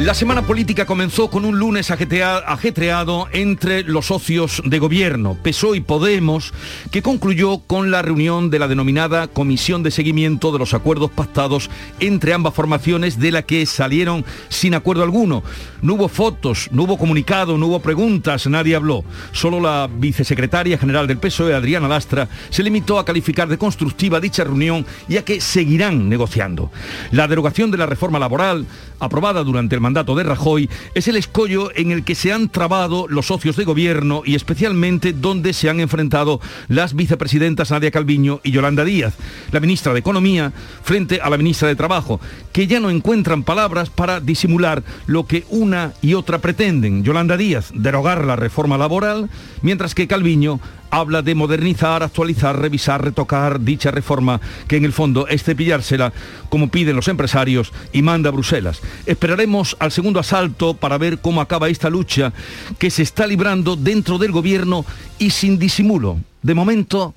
La semana política comenzó con un lunes ajetreado entre los socios de gobierno, PSOE y Podemos, que concluyó con la reunión de la denominada Comisión de Seguimiento de los Acuerdos Pactados entre ambas formaciones, de la que salieron sin acuerdo alguno. No hubo fotos, no hubo comunicado, no hubo preguntas, nadie habló. Solo la vicesecretaria general del PSOE, Adriana Lastra, se limitó a calificar de constructiva dicha reunión y a que seguirán negociando. La derogación de la reforma laboral, aprobada durante el mandato de Rajoy, es el escollo en el que se han trabado los socios de gobierno y especialmente donde se han enfrentado las vicepresidentas Nadia Calviño y Yolanda Díaz, la ministra de Economía frente a la ministra de Trabajo, que ya no encuentran palabras para disimular lo que una y otra pretenden. Yolanda Díaz, derogar la reforma laboral, mientras que Calviño habla de modernizar, actualizar, revisar, retocar dicha reforma, que en el fondo es cepillársela, como piden los empresarios, y manda a Bruselas. Esperaremos al segundo asalto para ver cómo acaba esta lucha que se está librando dentro del gobierno y sin disimulo. De momento,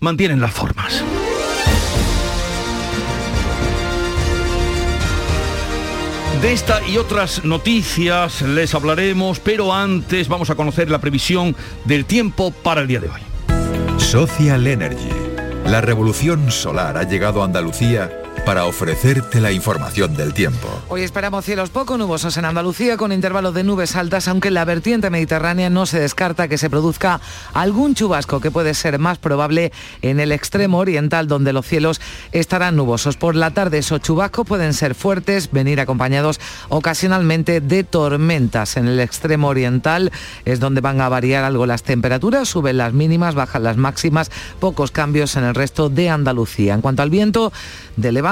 mantienen las formas. De esta y otras noticias les hablaremos, pero antes vamos a conocer la previsión del tiempo para el día de hoy. Social Energy. La revolución solar ha llegado a Andalucía para ofrecerte la información del tiempo. Hoy esperamos cielos poco nubosos en Andalucía con intervalos de nubes altas, aunque en la vertiente mediterránea no se descarta que se produzca algún chubasco que puede ser más probable en el extremo oriental donde los cielos estarán nubosos. Por la tarde esos chubascos pueden ser fuertes, venir acompañados ocasionalmente de tormentas. En el extremo oriental es donde van a variar algo las temperaturas, suben las mínimas, bajan las máximas, pocos cambios en el resto de Andalucía. En cuanto al viento, de levante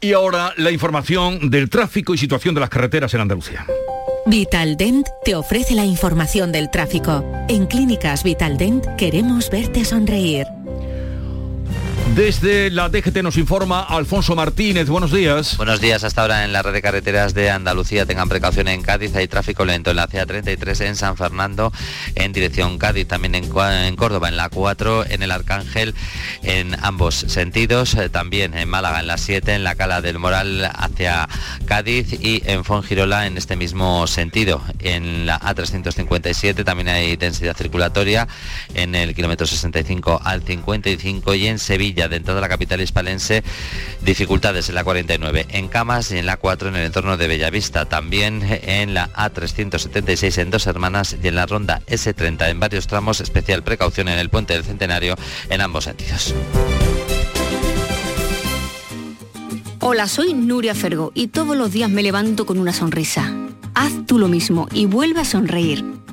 Y ahora la información del tráfico y situación de las carreteras en Andalucía. Vitaldent te ofrece la información del tráfico. En Clínicas Vitaldent queremos verte sonreír. Desde la DGT nos informa Alfonso Martínez. Buenos días. Buenos días. Hasta ahora en la red de carreteras de Andalucía tengan precaución en Cádiz. Hay tráfico lento en la CA33 en San Fernando en dirección Cádiz. También en, Córdoba en la 4, en el Arcángel en ambos sentidos. Eh, también en Málaga en la 7, en la Cala del Moral hacia Cádiz y en Fongirola en este mismo sentido. En la A357 también hay densidad circulatoria en el kilómetro 65 al 55 y en Sevilla dentro de la capital hispalense, dificultades en la 49 en Camas y en la 4 en el entorno de Bellavista, también en la A376 en Dos Hermanas y en la ronda S30 en varios tramos, especial precaución en el puente del Centenario en ambos sentidos. Hola, soy Nuria Fergo y todos los días me levanto con una sonrisa. Haz tú lo mismo y vuelve a sonreír.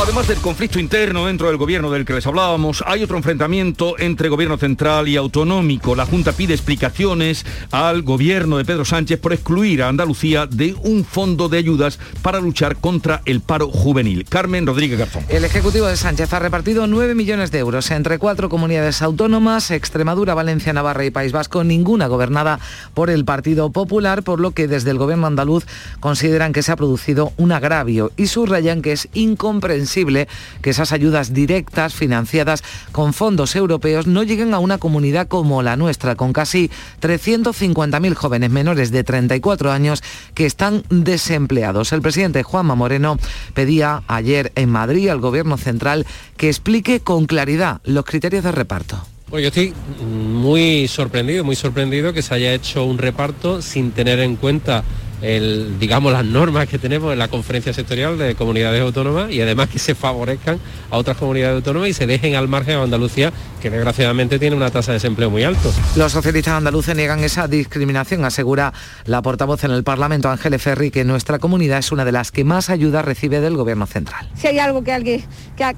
Además del conflicto interno dentro del gobierno del que les hablábamos, hay otro enfrentamiento entre gobierno central y autonómico. La Junta pide explicaciones al gobierno de Pedro Sánchez por excluir a Andalucía de un fondo de ayudas para luchar contra el paro juvenil. Carmen Rodríguez Garzón. El Ejecutivo de Sánchez ha repartido 9 millones de euros entre cuatro comunidades autónomas, Extremadura, Valencia, Navarra y País Vasco, ninguna gobernada por el Partido Popular, por lo que desde el gobierno andaluz consideran que se ha producido un agravio y subrayan que es incomprensible que esas ayudas directas financiadas con fondos europeos no lleguen a una comunidad como la nuestra, con casi 350.000 jóvenes menores de 34 años que están desempleados. El presidente Juanma Moreno pedía ayer en Madrid al Gobierno Central que explique con claridad los criterios de reparto. Bueno, yo estoy muy sorprendido, muy sorprendido que se haya hecho un reparto sin tener en cuenta el, digamos, las normas que tenemos en la conferencia sectorial de comunidades autónomas y además que se favorezcan a otras comunidades autónomas y se dejen al margen a Andalucía, que desgraciadamente tiene una tasa de desempleo muy alto. Los socialistas andaluces niegan esa discriminación, asegura la portavoz en el Parlamento, Ángeles Ferri, que nuestra comunidad es una de las que más ayuda recibe del Gobierno central. Si hay algo que, alguien,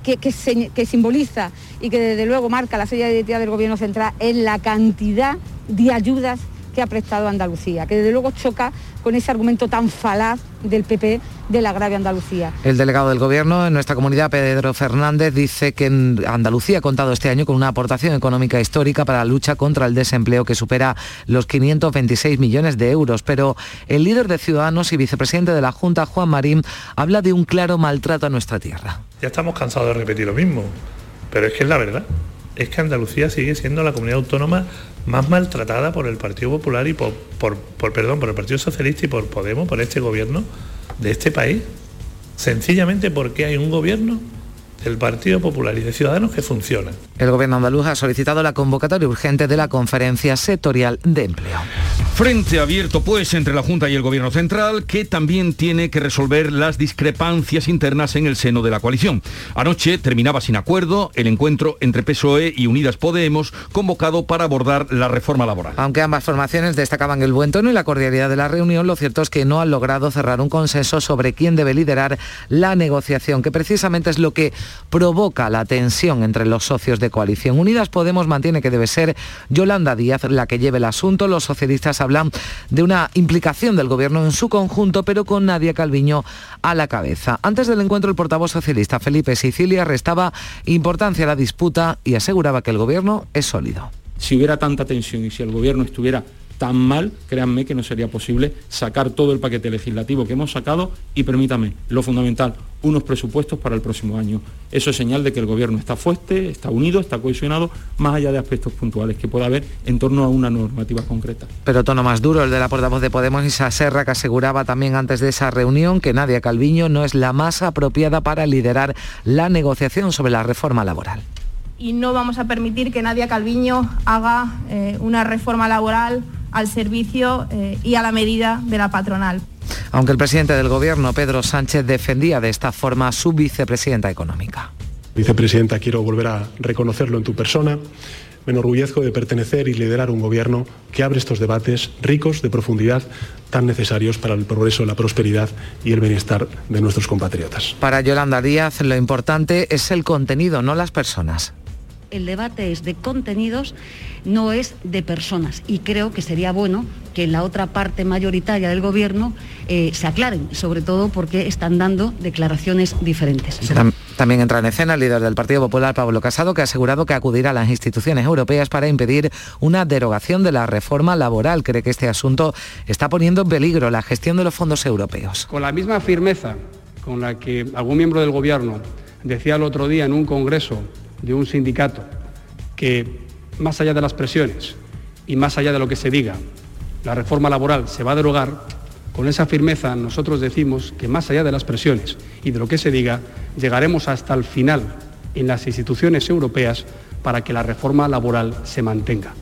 que, que simboliza y que desde luego marca la serie de identidad del Gobierno central es la cantidad de ayudas que ha prestado Andalucía, que desde luego choca con ese argumento tan falaz del PP de la grave Andalucía. El delegado del Gobierno en nuestra comunidad, Pedro Fernández, dice que Andalucía ha contado este año con una aportación económica histórica para la lucha contra el desempleo que supera los 526 millones de euros. Pero el líder de Ciudadanos y vicepresidente de la Junta, Juan Marín, habla de un claro maltrato a nuestra tierra. Ya estamos cansados de repetir lo mismo, pero es que es la verdad. Es que Andalucía sigue siendo la comunidad autónoma más maltratada por el Partido Popular y por, por, perdón, por el Partido Socialista y por Podemos, por este gobierno de este país. Sencillamente porque hay un gobierno del Partido Popular y de Ciudadanos que funciona. El Gobierno andaluz ha solicitado la convocatoria urgente de la Conferencia Sectorial de Empleo. Frente abierto pues entre la Junta y el Gobierno Central, que también tiene que resolver las discrepancias internas en el seno de la coalición. Anoche terminaba sin acuerdo el encuentro entre PSOE y Unidas Podemos, convocado para abordar la reforma laboral. Aunque ambas formaciones destacaban el buen tono y la cordialidad de la reunión, lo cierto es que no han logrado cerrar un consenso sobre quién debe liderar la negociación, que precisamente es lo que provoca la tensión entre los socios de coalición. Unidas Podemos mantiene que debe ser Yolanda Díaz la que lleve el asunto. Los socialistas hablan de una implicación del gobierno en su conjunto, pero con Nadia Calviño a la cabeza. Antes del encuentro, el portavoz socialista Felipe Sicilia restaba importancia a la disputa y aseguraba que el gobierno es sólido. Si hubiera tanta tensión y si el gobierno estuviera tan mal, créanme que no sería posible sacar todo el paquete legislativo que hemos sacado y permítame, lo fundamental, unos presupuestos para el próximo año. Eso es señal de que el gobierno está fuerte, está unido, está cohesionado, más allá de aspectos puntuales que pueda haber en torno a una normativa concreta. Pero tono más duro el de la portavoz de Podemos, Isa Serra, que aseguraba también antes de esa reunión que Nadia Calviño no es la más apropiada para liderar la negociación sobre la reforma laboral y no vamos a permitir que Nadia Calviño haga eh, una reforma laboral al servicio eh, y a la medida de la patronal. Aunque el presidente del Gobierno, Pedro Sánchez, defendía de esta forma a su vicepresidenta económica. Vicepresidenta, quiero volver a reconocerlo en tu persona. Me enorgullezco de pertenecer y liderar un gobierno que abre estos debates ricos de profundidad tan necesarios para el progreso, la prosperidad y el bienestar de nuestros compatriotas. Para Yolanda Díaz, lo importante es el contenido, no las personas el debate es de contenidos, no es de personas. Y creo que sería bueno que en la otra parte mayoritaria del Gobierno eh, se aclaren, sobre todo porque están dando declaraciones diferentes. También entra en escena el líder del Partido Popular, Pablo Casado, que ha asegurado que acudirá a las instituciones europeas para impedir una derogación de la reforma laboral. Cree que este asunto está poniendo en peligro la gestión de los fondos europeos. Con la misma firmeza con la que algún miembro del Gobierno decía el otro día en un congreso de un sindicato que, más allá de las presiones y más allá de lo que se diga, la reforma laboral se va a derogar, con esa firmeza nosotros decimos que más allá de las presiones y de lo que se diga, llegaremos hasta el final en las instituciones europeas para que la reforma laboral se mantenga.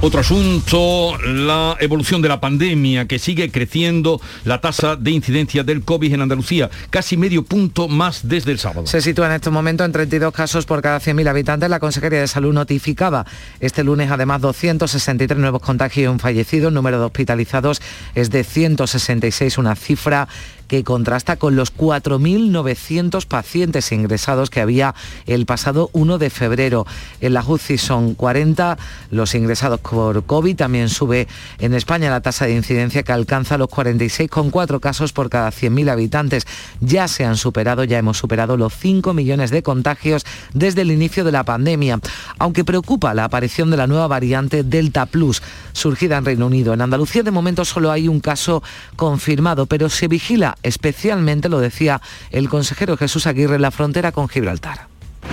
Otro asunto, la evolución de la pandemia que sigue creciendo la tasa de incidencia del COVID en Andalucía, casi medio punto más desde el sábado. Se sitúa en estos momentos en 32 casos por cada 100.000 habitantes. La Consejería de Salud notificaba este lunes además 263 nuevos contagios y un fallecido. El número de hospitalizados es de 166, una cifra que contrasta con los 4.900 pacientes ingresados que había el pasado 1 de febrero. En la UCI son 40 los ingresados por COVID. También sube en España la tasa de incidencia que alcanza los 46,4 casos por cada 100.000 habitantes. Ya se han superado, ya hemos superado los 5 millones de contagios desde el inicio de la pandemia. Aunque preocupa la aparición de la nueva variante Delta Plus, surgida en Reino Unido. En Andalucía de momento solo hay un caso confirmado, pero se vigila especialmente, lo decía el consejero Jesús Aguirre, la frontera con Gibraltar.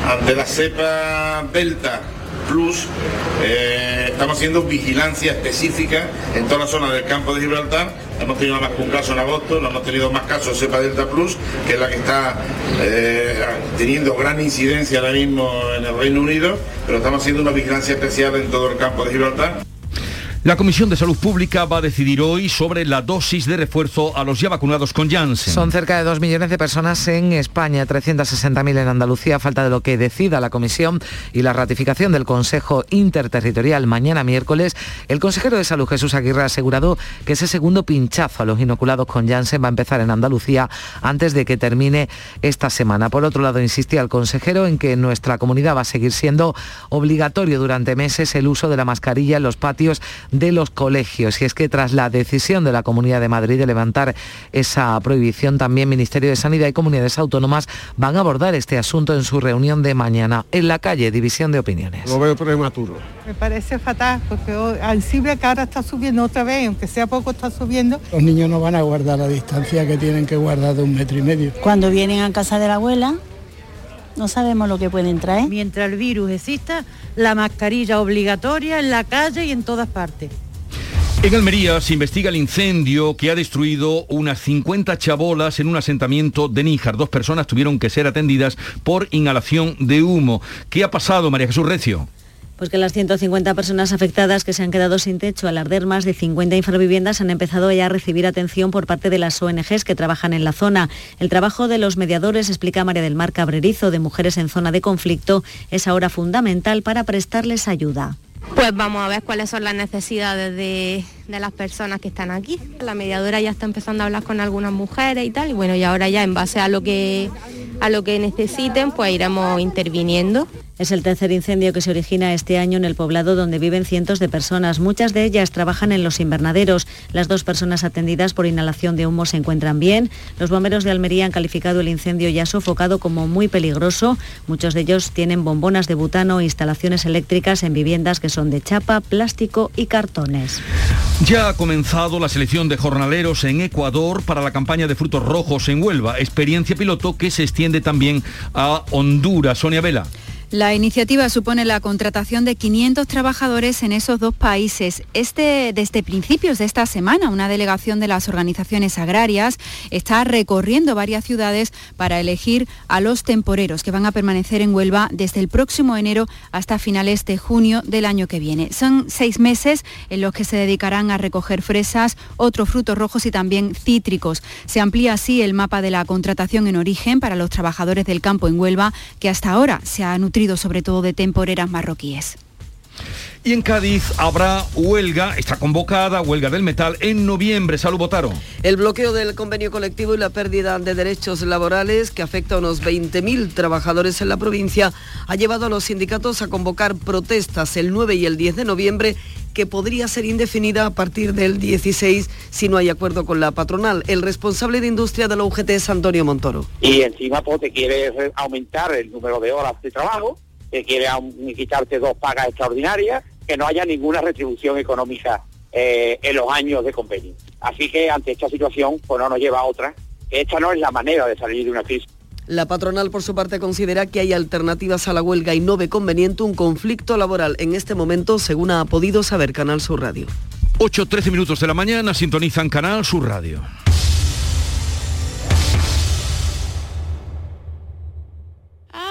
Ante la cepa Delta Plus, eh, estamos haciendo vigilancia específica en toda la zona del campo de Gibraltar. Hemos tenido más que un caso en agosto, no hemos tenido más casos cepa Delta Plus, que es la que está eh, teniendo gran incidencia ahora mismo en el Reino Unido, pero estamos haciendo una vigilancia especial en todo el campo de Gibraltar. La Comisión de Salud Pública va a decidir hoy sobre la dosis de refuerzo a los ya vacunados con Janssen. Son cerca de 2 millones de personas en España, 360.000 en Andalucía, falta de lo que decida la Comisión y la ratificación del Consejo Interterritorial mañana miércoles. El consejero de Salud Jesús Aguirre ha asegurado que ese segundo pinchazo a los inoculados con Janssen va a empezar en Andalucía antes de que termine esta semana. Por otro lado, insistía el consejero en que nuestra comunidad va a seguir siendo obligatorio durante meses el uso de la mascarilla en los patios de los colegios. Y es que tras la decisión de la Comunidad de Madrid de levantar esa prohibición, también Ministerio de Sanidad y comunidades autónomas van a abordar este asunto en su reunión de mañana. En la calle, división de opiniones. Lo veo prematuro. Me parece fatal porque al cibre que ahora está subiendo otra vez, aunque sea poco está subiendo. Los niños no van a guardar la distancia que tienen que guardar de un metro y medio. Cuando vienen a casa de la abuela, no sabemos lo que pueden traer. Mientras el virus exista, la mascarilla obligatoria en la calle y en todas partes. En Almería se investiga el incendio que ha destruido unas 50 chabolas en un asentamiento de Níjar. Dos personas tuvieron que ser atendidas por inhalación de humo. ¿Qué ha pasado, María Jesús Recio? Pues que las 150 personas afectadas que se han quedado sin techo al arder más de 50 infraviviendas han empezado ya a recibir atención por parte de las ONGs que trabajan en la zona. El trabajo de los mediadores, explica María del Mar Cabrerizo, de Mujeres en Zona de Conflicto, es ahora fundamental para prestarles ayuda. Pues vamos a ver cuáles son las necesidades de, de, las personas que están aquí. La mediadora ya está empezando a hablar con algunas mujeres y tal, y bueno, y ahora ya en base a lo que a lo que necesiten, pues iremos interviniendo. Es el tercer incendio que se origina este año en el poblado donde viven cientos de personas. Muchas de ellas trabajan en los invernaderos. Las dos personas atendidas por inhalación de humo se encuentran bien. Los bomberos de Almería han calificado el incendio ya sofocado como muy peligroso. Muchos de ellos tienen bombonas de butano e instalaciones eléctricas en viviendas que son de chapa, plástico y cartones. Ya ha comenzado la selección de jornaleros en Ecuador para la campaña de frutos rojos en Huelva, experiencia piloto que se extiende también a Honduras. Sonia Vela. La iniciativa supone la contratación de 500 trabajadores en esos dos países. Este, desde principios de esta semana, una delegación de las organizaciones agrarias está recorriendo varias ciudades para elegir a los temporeros que van a permanecer en Huelva desde el próximo enero hasta finales de junio del año que viene. Son seis meses en los que se dedicarán a recoger fresas, otros frutos rojos y también cítricos. Se amplía así el mapa de la contratación en origen para los trabajadores del campo en Huelva, que hasta ahora se ha nutrido sobre todo de temporeras marroquíes. Y en Cádiz habrá huelga, está convocada, huelga del metal, en noviembre. Salud, Botaro. El bloqueo del convenio colectivo y la pérdida de derechos laborales que afecta a unos 20.000 trabajadores en la provincia ha llevado a los sindicatos a convocar protestas el 9 y el 10 de noviembre que podría ser indefinida a partir del 16 si no hay acuerdo con la patronal. El responsable de industria de la UGT es Antonio Montoro. Y encima pues, te quiere aumentar el número de horas de trabajo, te quiere quitarte dos pagas extraordinarias, que no haya ninguna retribución económica eh, en los años de convenio. Así que ante esta situación pues no nos lleva a otra. Esta no es la manera de salir de una crisis. La patronal, por su parte, considera que hay alternativas a la huelga y no ve conveniente un conflicto laboral en este momento, según ha podido saber Canal Sur Radio. 8-13 minutos de la mañana sintonizan Canal Sur Radio.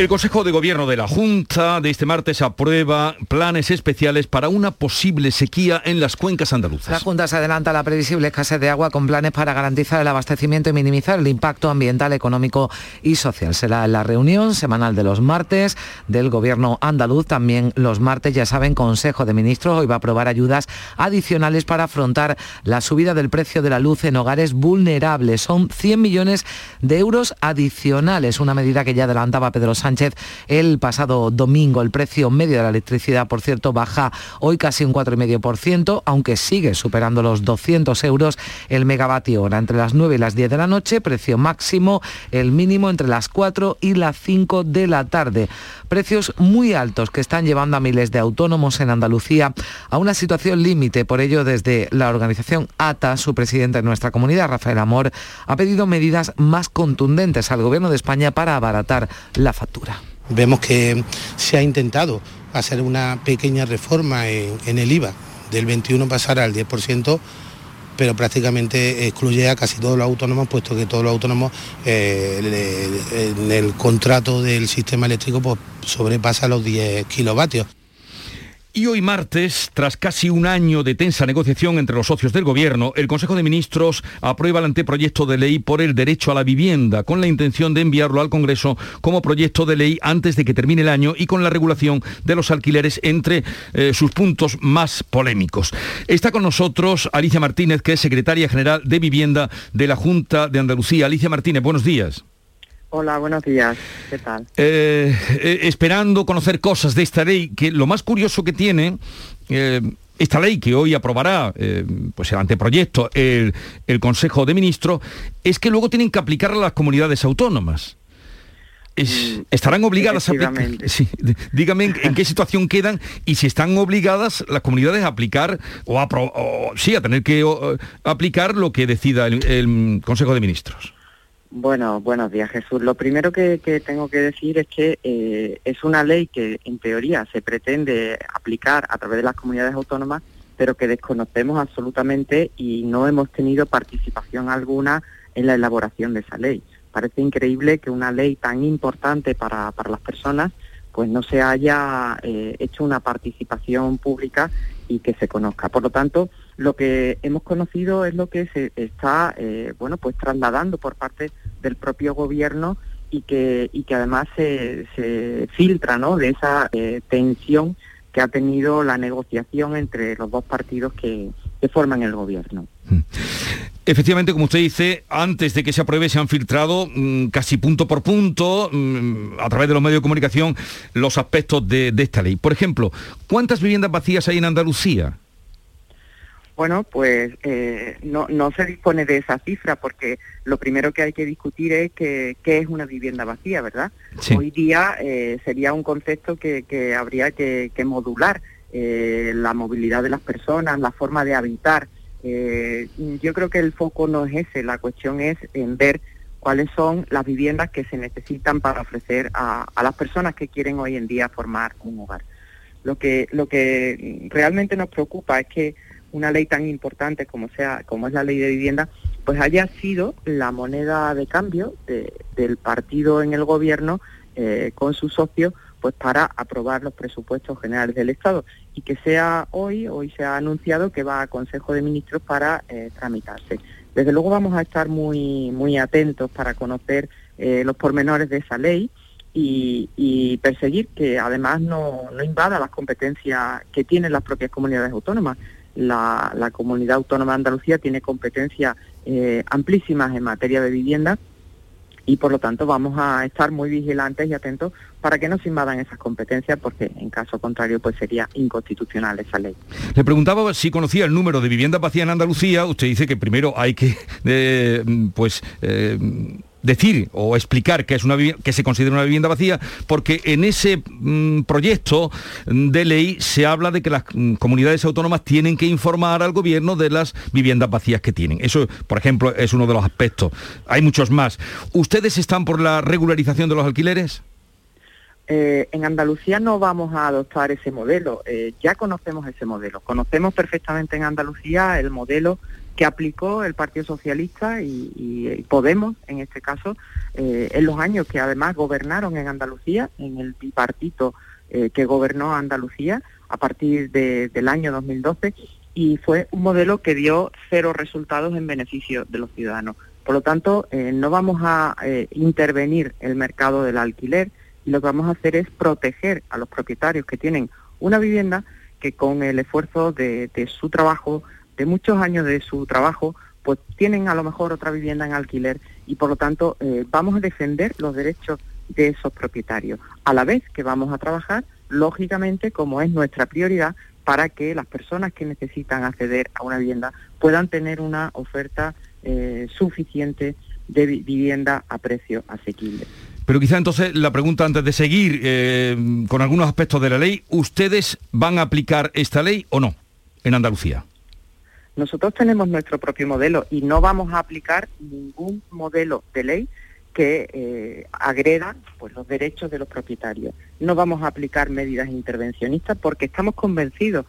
El Consejo de Gobierno de la Junta de este martes aprueba planes especiales para una posible sequía en las cuencas andaluzas. La Junta se adelanta a la previsible escasez de agua con planes para garantizar el abastecimiento y minimizar el impacto ambiental, económico y social. Será la reunión semanal de los martes del Gobierno andaluz. También los martes, ya saben, Consejo de Ministros hoy va a aprobar ayudas adicionales para afrontar la subida del precio de la luz en hogares vulnerables. Son 100 millones de euros adicionales, una medida que ya adelantaba Pedro Sánchez el pasado domingo. El precio medio de la electricidad, por cierto, baja hoy casi un 4,5%, aunque sigue superando los 200 euros el megavatio hora. Entre las 9 y las 10 de la noche, precio máximo, el mínimo entre las 4 y las 5 de la tarde. Precios muy altos que están llevando a miles de autónomos en Andalucía a una situación límite. Por ello, desde la organización ATA, su presidente en nuestra comunidad, Rafael Amor, ha pedido medidas más contundentes al Gobierno de España para abaratar la factura. Vemos que se ha intentado hacer una pequeña reforma en, el IVA, del 21 pasar al 10%, pero prácticamente excluye a casi todos los autónomos, puesto que todos los autónomos eh, en el contrato del sistema eléctrico pues, sobrepasa los 10 kilovatios. Y hoy martes, tras casi un año de tensa negociación entre los socios del Gobierno, el Consejo de Ministros aprueba el anteproyecto de ley por el derecho a la vivienda, con la intención de enviarlo al Congreso como proyecto de ley antes de que termine el año y con la regulación de los alquileres entre eh, sus puntos más polémicos. Está con nosotros Alicia Martínez, que es secretaria general de Vivienda de la Junta de Andalucía. Alicia Martínez, buenos días. Hola, buenos días. ¿Qué tal? Eh, eh, esperando conocer cosas de esta ley, que lo más curioso que tiene, eh, esta ley que hoy aprobará pues el anteproyecto, el, Consejo de Ministros, es que luego tienen que aplicarla a las comunidades autónomas. Mm, estarán obligadas a aplicar. Sí, dígame en, qué situación quedan y si están obligadas las comunidades a aplicar o a, sí, a tener que aplicar lo que decida el Consejo de Ministros. Bueno, buenos días Jesús. Lo primero que, tengo que decir es que eh, es una ley que en teoría se pretende aplicar a través de las comunidades autónomas, pero que desconocemos absolutamente y no hemos tenido participación alguna en la elaboración de esa ley. Parece increíble que una ley tan importante para, para las personas pues no se haya eh, hecho una participación pública y que se conozca. Por lo tanto, lo que hemos conocido es lo que se está eh, bueno pues trasladando por parte del propio gobierno y que y que además se, filtra ¿no? de esa eh, tensión que ha tenido la negociación entre los dos partidos que, que forman el gobierno. Mm. Efectivamente, como usted dice, antes de que se apruebe se han filtrado mm, casi punto por punto, mm, a través de los medios de comunicación, los aspectos de, de esta ley. Por ejemplo, ¿cuántas viviendas vacías hay en Andalucía? Bueno, pues eh, no, no se dispone de esa cifra porque lo primero que hay que discutir es que, qué es una vivienda vacía, ¿verdad? Hoy día eh, sería un concepto que, que habría que, modular eh, la movilidad de las personas, la forma de habitar. yo creo que el foco no es ese, la cuestión es en ver cuáles son las viviendas que se necesitan para ofrecer a, a las personas que quieren hoy en día formar un hogar. Lo que, lo que realmente nos preocupa es que una ley tan importante como sea como es la ley de vivienda pues haya sido la moneda de cambio del partido en el gobierno eh, con sus socios pues para aprobar los presupuestos generales del Estado. Y que sea hoy hoy se ha anunciado que va a Consejo de Ministros para eh, tramitarse. Desde luego vamos a estar muy muy atentos para conocer eh, los pormenores de esa ley y, y, perseguir que además no, no invada las competencias que tienen las propias comunidades autónomas la, comunidad autónoma de Andalucía tiene competencias eh, amplísimas en materia de vivienda y por lo tanto vamos a estar muy vigilantes y atentos para que no se invadan esas competencias porque en caso contrario pues sería inconstitucional esa ley. Le preguntaba si conocía el número de viviendas vacías en Andalucía, usted dice que primero hay que eh, pues eh, decir o explicar que es una que se considera una vivienda vacía, porque en ese mm, proyecto de ley se habla de que las mm, comunidades autónomas tienen que informar al gobierno de las viviendas vacías que tienen. Eso, por ejemplo, es uno de los aspectos. Hay muchos más. ¿Ustedes están por la regularización de los alquileres? Eh, en Andalucía no vamos a adoptar ese modelo. Eh, ya conocemos ese modelo. Conocemos perfectamente en Andalucía el modelo que aplicó el Partido Socialista y, Podemos, en este caso, eh, en los años que además gobernaron en Andalucía, en el bipartito eh, que gobernó Andalucía a partir del año 2012, y fue un modelo que dio cero resultados en beneficio de los ciudadanos. Por lo tanto, eh, no vamos a intervenir el mercado del alquiler y lo que vamos a hacer es proteger a los propietarios que tienen una vivienda que con el esfuerzo de su trabajo, de muchos años de su trabajo, pues tienen a lo mejor otra vivienda en alquiler y por lo tanto eh, vamos a defender los derechos de esos propietarios, a la vez que vamos a trabajar, lógicamente, como es nuestra prioridad, para que las personas que necesitan acceder a una vivienda puedan tener una oferta eh, suficiente de vivienda a precio asequible. Pero quizá entonces la pregunta antes de seguir eh, con algunos aspectos de la ley, ¿ustedes van a aplicar esta ley o no en Andalucía? Nosotros tenemos nuestro propio modelo y no vamos a aplicar ningún modelo de ley que eh, agreda pues, los derechos de los propietarios. No vamos a aplicar medidas intervencionistas porque estamos convencidos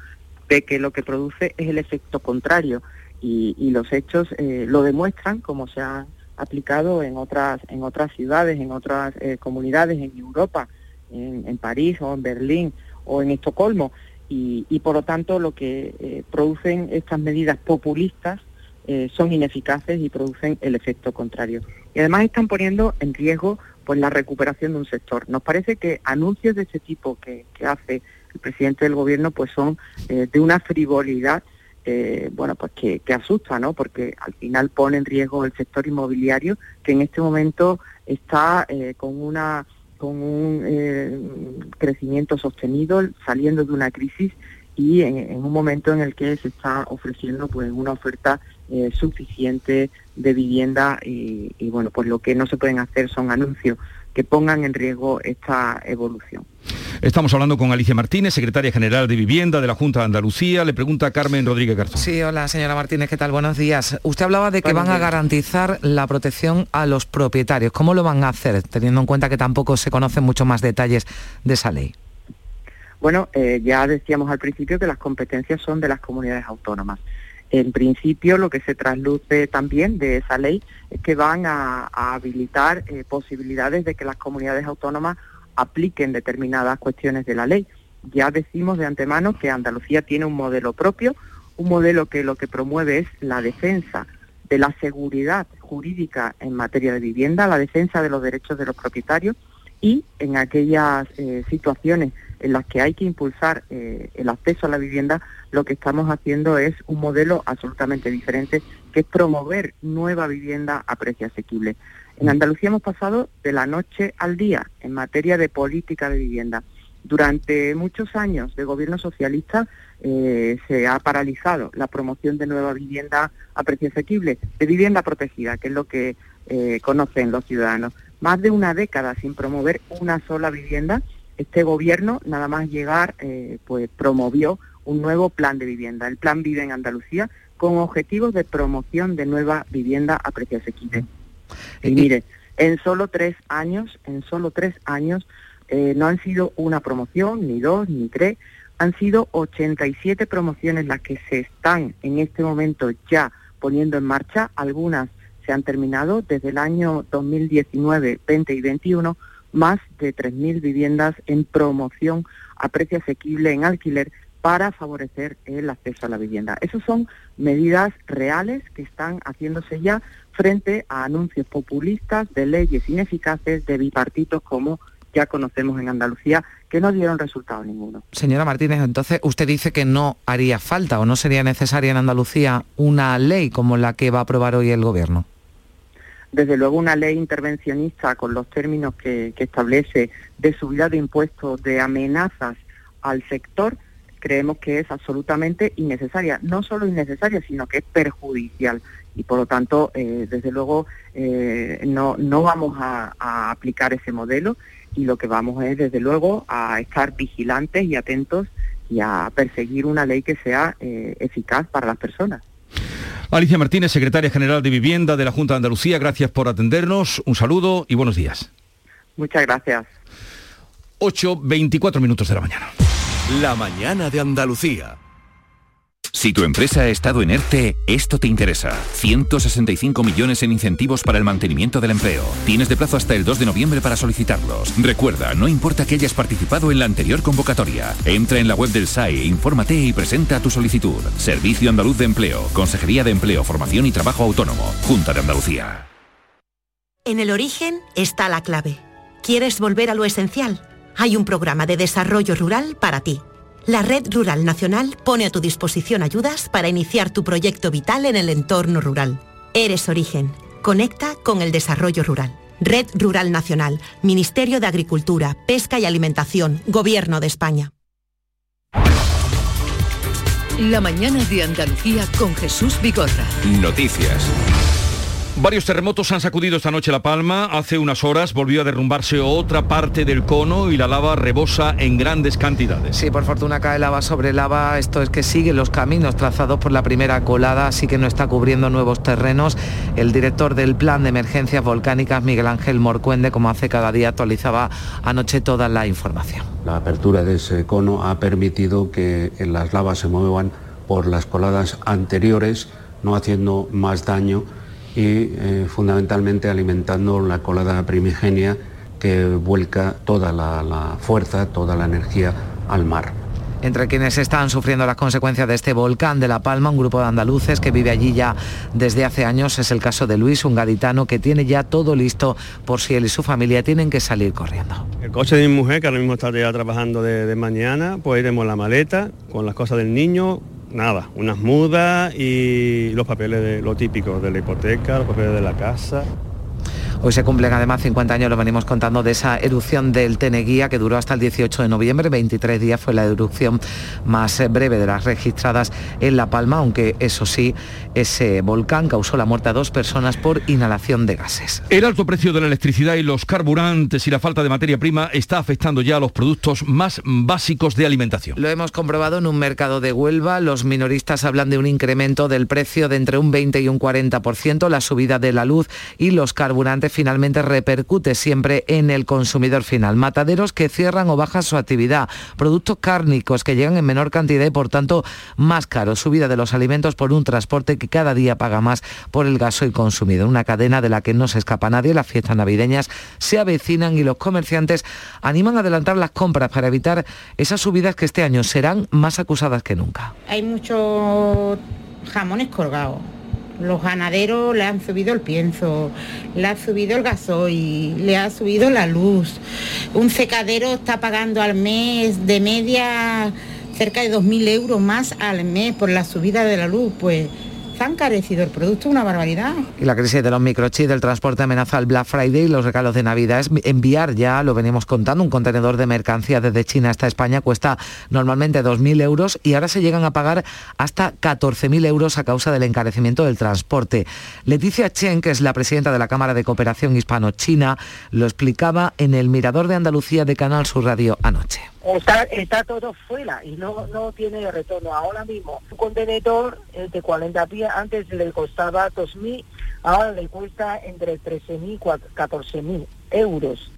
de que lo que produce es el efecto contrario y, los hechos eh, lo demuestran como se ha aplicado en otras, en otras ciudades, en otras eh, comunidades, en Europa, en París o en Berlín o en Estocolmo y, por lo tanto lo que eh, producen estas medidas populistas eh, son ineficaces y producen el efecto contrario. Y además están poniendo en riesgo pues la recuperación de un sector. Nos parece que anuncios de este tipo que, hace el presidente del gobierno pues son eh, de una frivolidad bueno pues que, que, asusta no porque al final pone en riesgo el sector inmobiliario que en este momento está con una con un eh, crecimiento sostenido, saliendo de una crisis y en, un momento en el que se está ofreciendo pues una oferta eh, suficiente de vivienda y, y, bueno pues lo que no se pueden hacer son anuncios que pongan en riesgo esta evolución. Estamos hablando con Alicia Martínez, secretaria general de Vivienda de la Junta de Andalucía. Le pregunta a Carmen Rodríguez Garzón. Sí, hola señora Martínez, ¿qué tal? Buenos días. Usted hablaba de que van a garantizar la protección a los propietarios. ¿Cómo lo van a hacer, teniendo en cuenta que tampoco se conocen mucho más detalles de esa ley? Bueno, eh, ya decíamos al principio que las competencias son de las comunidades autónomas. En principio, lo que se trasluce también de esa ley es que van a, habilitar eh, posibilidades de que las comunidades autónomas apliquen determinadas cuestiones de la ley. Ya decimos de antemano que Andalucía tiene un modelo propio, un modelo que lo que promueve es la defensa de la seguridad jurídica en materia de vivienda, la defensa de los derechos de los propietarios y en aquellas eh, situaciones en las que hay que impulsar eh, el acceso a la vivienda, lo que estamos haciendo es un modelo absolutamente diferente, que es promover nueva vivienda a precio asequible. En Andalucía hemos pasado de la noche al día en materia de política de vivienda. Durante muchos años de gobierno socialista eh, se ha paralizado la promoción de nueva vivienda a precio asequible, de vivienda protegida, que es lo que eh, conocen los ciudadanos. Más de una década sin promover una sola vivienda, este gobierno, nada más llegar, eh, pues promovió un nuevo plan de vivienda, el Plan Vive en Andalucía, con objetivos de promoción de nueva vivienda a precio asequible. Y mire, en solo tres años, en solo tres años, eh, no han sido una promoción, ni dos, ni tres, han sido 87 promociones las que se están en este momento ya poniendo en marcha. Algunas se han terminado desde el año 2019, 20 y 21, más de 3.000 viviendas en promoción a precio asequible en alquiler para favorecer el acceso a la vivienda. Esas son medidas reales que están haciéndose ya frente a anuncios populistas de leyes ineficaces de bipartitos como ya conocemos en Andalucía, que no dieron resultado ninguno. Señora Martínez, entonces usted dice que no haría falta o no sería necesaria en Andalucía una ley como la que va a aprobar hoy el Gobierno. Desde luego una ley intervencionista con los términos que, establece de subida de impuestos, de amenazas al sector, creemos que es absolutamente innecesaria. No solo innecesaria, sino que es perjudicial. Y por lo tanto, eh, desde luego, eh, no, no vamos a, aplicar ese modelo y lo que vamos es, desde luego, a estar vigilantes y atentos y a perseguir una ley que sea eh, eficaz para las personas. Alicia Martínez, secretaria general de Vivienda de la Junta de Andalucía, gracias por atendernos. Un saludo y buenos días. Muchas gracias. 8, 24 minutos de la mañana. La mañana de Andalucía. Si tu empresa ha estado en ERTE, esto te interesa. 165 millones en incentivos para el mantenimiento del empleo. Tienes de plazo hasta el 2 de noviembre para solicitarlos. Recuerda, no importa que hayas participado en la anterior convocatoria. Entra en la web del SAE, infórmate y presenta tu solicitud. Servicio Andaluz de Empleo, Consejería de Empleo, Formación y Trabajo Autónomo, Junta de Andalucía. En el origen está la clave. ¿Quieres volver a lo esencial? Hay un programa de desarrollo rural para ti. La Red Rural Nacional pone a tu disposición ayudas para iniciar tu proyecto vital en el entorno rural. Eres Origen. Conecta con el desarrollo rural. Red Rural Nacional, Ministerio de Agricultura, Pesca y Alimentación, Gobierno de España. La mañana de Andalucía con Jesús Vigorra. Noticias. Varios terremotos han sacudido esta noche La Palma. Hace unas horas volvió a derrumbarse otra parte del cono y la lava rebosa en grandes cantidades. Sí, por fortuna cae lava sobre lava. Esto es que sigue los caminos trazados por la primera colada, así que no está cubriendo nuevos terrenos. El director del Plan de Emergencias Volcánicas, Miguel Ángel Morcuende, como hace cada día, actualizaba anoche toda la información. La apertura de ese cono ha permitido que las lavas se muevan por las coladas anteriores, no haciendo más daño y eh, fundamentalmente alimentando la colada primigenia que vuelca toda la, la fuerza, toda la energía al mar. Entre quienes están sufriendo las consecuencias de este volcán de La Palma, un grupo de andaluces que vive allí ya desde hace años, es el caso de Luis, un gaditano que tiene ya todo listo por si él y su familia tienen que salir corriendo. El coche de mi mujer, que ahora mismo está ya trabajando de, de mañana, pues iremos la maleta con las cosas del niño, nada, unas mudas y los papeles de lo típico de la hipoteca, los papeles de la casa. Hoy se cumplen además 50 años, lo venimos contando, de esa erupción del Teneguía que duró hasta el 18 de noviembre. 23 días fue la erupción más breve de las registradas en La Palma, aunque eso sí, ese volcán causó la muerte a dos personas por inhalación de gases. El alto precio de la electricidad y los carburantes y la falta de materia prima está afectando ya a los productos más básicos de alimentación. Lo hemos comprobado en un mercado de Huelva. Los minoristas hablan de un incremento del precio de entre un 20 y un 40%, la subida de la luz y los carburantes finalmente repercute siempre en el consumidor final. Mataderos que cierran o bajan su actividad, productos cárnicos que llegan en menor cantidad y por tanto más caros, subida de los alimentos por un transporte que cada día paga más por el gasoil consumido. Una cadena de la que no se escapa nadie, las fiestas navideñas se avecinan y los comerciantes animan a adelantar las compras para evitar esas subidas que este año serán más acusadas que nunca. Hay muchos jamones colgados los ganaderos le han subido el pienso, le ha subido el gasoil, le ha subido la luz. Un secadero está pagando al mes de media cerca de 2.000 euros más al mes por la subida de la luz. Pues tan carecido el producto, una barbaridad. Y la crisis de los microchips del transporte amenaza el Black Friday y los regalos de Navidad. Es enviar ya, lo venimos contando, un contenedor de mercancía desde China hasta España cuesta normalmente 2.000 euros y ahora se llegan a pagar hasta 14.000 euros a causa del encarecimiento del transporte. Leticia Chen, que es la presidenta de la Cámara de Cooperación Hispano-China, lo explicaba en el Mirador de Andalucía de Canal Sur Radio anoche. Está, está todo fuera y no, no tiene retorno. Ahora mismo, un contenedor eh, de 40 pies antes le costaba 2.000, ahora le cuesta entre 13.000 y 14.000 euros.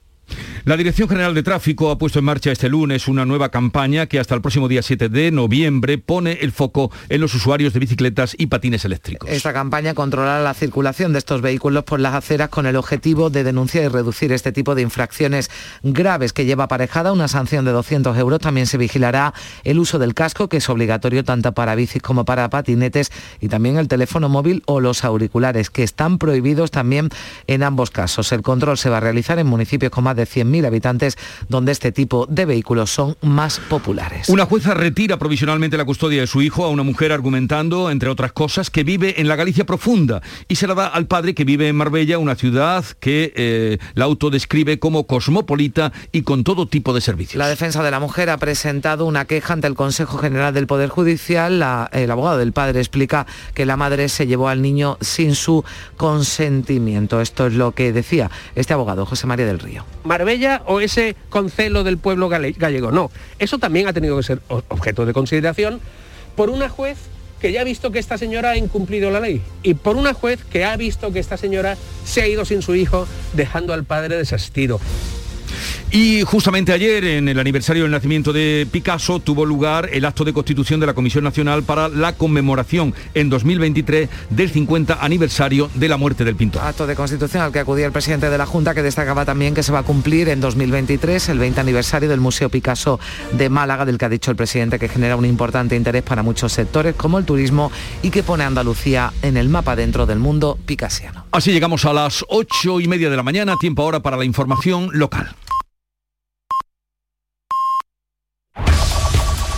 La Dirección General de Tráfico ha puesto en marcha este lunes una nueva campaña que hasta el próximo día 7 de noviembre pone el foco en los usuarios de bicicletas y patines eléctricos. Esta campaña controlará la circulación de estos vehículos por las aceras con el objetivo de denunciar y reducir este tipo de infracciones graves que lleva aparejada una sanción de 200 euros. También se vigilará el uso del casco, que es obligatorio tanto para bicis como para patinetes, y también el teléfono móvil o los auriculares, que están prohibidos también en ambos casos. El control se va a realizar en municipios con más de 100.000 habitantes donde este tipo de vehículos son más populares. Una jueza retira provisionalmente la custodia de su hijo a una mujer argumentando, entre otras cosas, que vive en la Galicia profunda y se la da al padre que vive en Marbella, una ciudad que eh, la autodescribe como cosmopolita y con todo tipo de servicios. La defensa de la mujer ha presentado una queja ante el Consejo General del Poder Judicial. La, el abogado del padre explica que la madre se llevó al niño sin su consentimiento. Esto es lo que decía este abogado, José María del Río. Marbella o ese concelo del pueblo gallego. No, eso también ha tenido que ser objeto de consideración por una juez que ya ha visto que esta señora ha incumplido la ley y por una juez que ha visto que esta señora se ha ido sin su hijo dejando al padre desasistido. Y justamente ayer, en el aniversario del nacimiento de Picasso, tuvo lugar el acto de constitución de la Comisión Nacional para la conmemoración en 2023 del 50 aniversario de la muerte del pintor. Acto de constitución al que acudía el presidente de la Junta, que destacaba también que se va a cumplir en 2023 el 20 aniversario del Museo Picasso de Málaga, del que ha dicho el presidente que genera un importante interés para muchos sectores como el turismo y que pone a Andalucía en el mapa dentro del mundo picasiano. Así llegamos a las ocho y media de la mañana, tiempo ahora para la información local.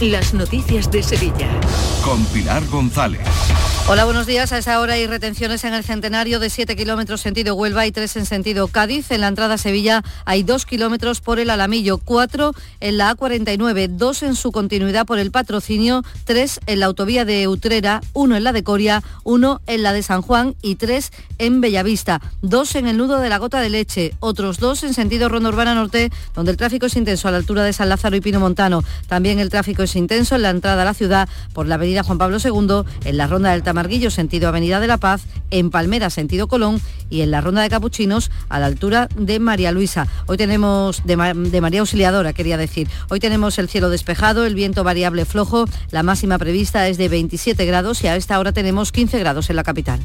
las noticias de Sevilla. Con Pilar González. Hola, buenos días. A esa hora hay retenciones en el centenario de 7 kilómetros sentido Huelva y 3 en sentido Cádiz. En la entrada a Sevilla hay 2 kilómetros por el Alamillo, 4 en la A49, 2 en su continuidad por el Patrocinio, 3 en la autovía de Utrera, 1 en la de Coria, 1 en la de San Juan y 3 en Bellavista, 2 en el nudo de la Gota de Leche, otros 2 en sentido Ronda Urbana Norte, donde el tráfico es intenso a la altura de San Lázaro y Pino Montano. También el tráfico intenso en la entrada a la ciudad por la avenida Juan Pablo II, en la ronda del Tamarguillo, sentido Avenida de la Paz, en Palmera, sentido Colón, y en la ronda de Capuchinos, a la altura de María Luisa. Hoy tenemos, de, de María Auxiliadora, quería decir, hoy tenemos el cielo despejado, el viento variable flojo, la máxima prevista es de 27 grados y a esta hora tenemos 15 grados en la capital.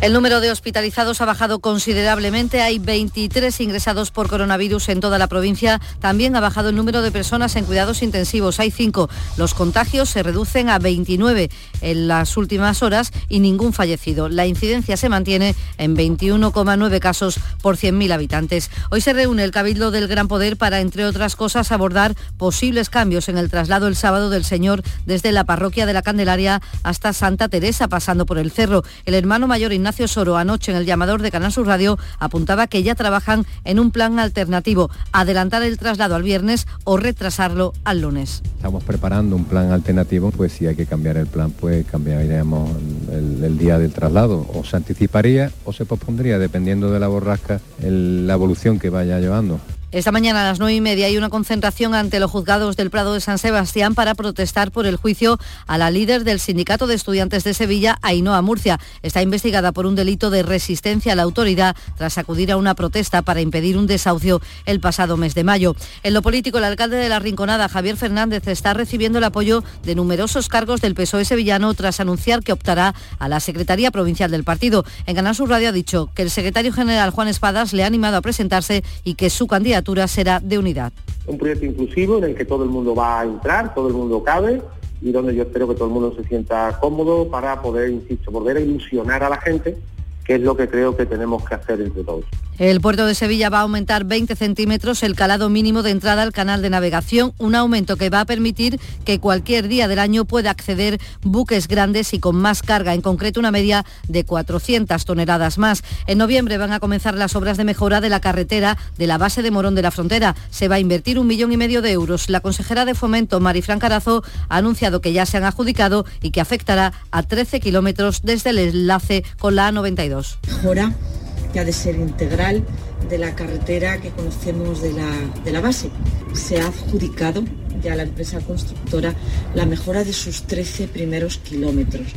El número de hospitalizados ha bajado considerablemente. Hay 23 ingresados por coronavirus en toda la provincia. También ha bajado el número de personas en cuidados intensivos. Hay 5. Los contagios se reducen a 29 en las últimas horas y ningún fallecido. La incidencia se mantiene en 21,9 casos por 100.000 habitantes. Hoy se reúne el Cabildo del Gran Poder para, entre otras cosas, abordar posibles cambios en el traslado el sábado del Señor desde la parroquia de la Candelaria hasta Santa Teresa, pasando por el Cerro. El hermano mayor Ignacio Ignacio Soro anoche en el llamador de Canal Sur Radio apuntaba que ya trabajan en un plan alternativo, adelantar el traslado al viernes o retrasarlo al lunes. Estamos preparando un plan alternativo, pues si hay que cambiar el plan, pues cambiaríamos el, día del traslado, o se anticiparía o se pospondría, dependiendo de la borrasca, la evolución que vaya llevando. Esta mañana a las nueve y media hay una concentración ante los juzgados del Prado de San Sebastián para protestar por el juicio a la líder del Sindicato de Estudiantes de Sevilla, Ainhoa Murcia. Está investigada por un delito de resistencia a la autoridad tras acudir a una protesta para impedir un desahucio el pasado mes de mayo. En lo político, el alcalde de la Rinconada, Javier Fernández, está recibiendo el apoyo de numerosos cargos del PSOE sevillano tras anunciar que optará a la Secretaría Provincial del partido. En Canal Sur Radio ha dicho que el secretario general Juan Espadas le ha animado a presentarse y que su candidato será de unidad. Un proyecto inclusivo en el que todo el mundo va a entrar, todo el mundo cabe y donde yo espero que todo el mundo se sienta cómodo para poder, insisto, volver a ilusionar a la gente que es lo que creo que tenemos que hacer entre todos. El puerto de Sevilla va a aumentar 20 centímetros el calado mínimo de entrada al canal de navegación, un aumento que va a permitir que cualquier día del año pueda acceder buques grandes y con más carga, en concreto una media de 400 toneladas más. En noviembre van a comenzar las obras de mejora de la carretera de la base de Morón de la Frontera. Se va a invertir un millón y medio de euros. La consejera de Fomento, Marifran Carazo, ha anunciado que ya se han adjudicado y que afectará a 13 kilómetros desde el enlace con la A92. Mejora que ha de ser integral de la carretera que conocemos de la, de la base. Se ha adjudicado ya la empresa constructora la mejora de sus 13 primeros kilómetros.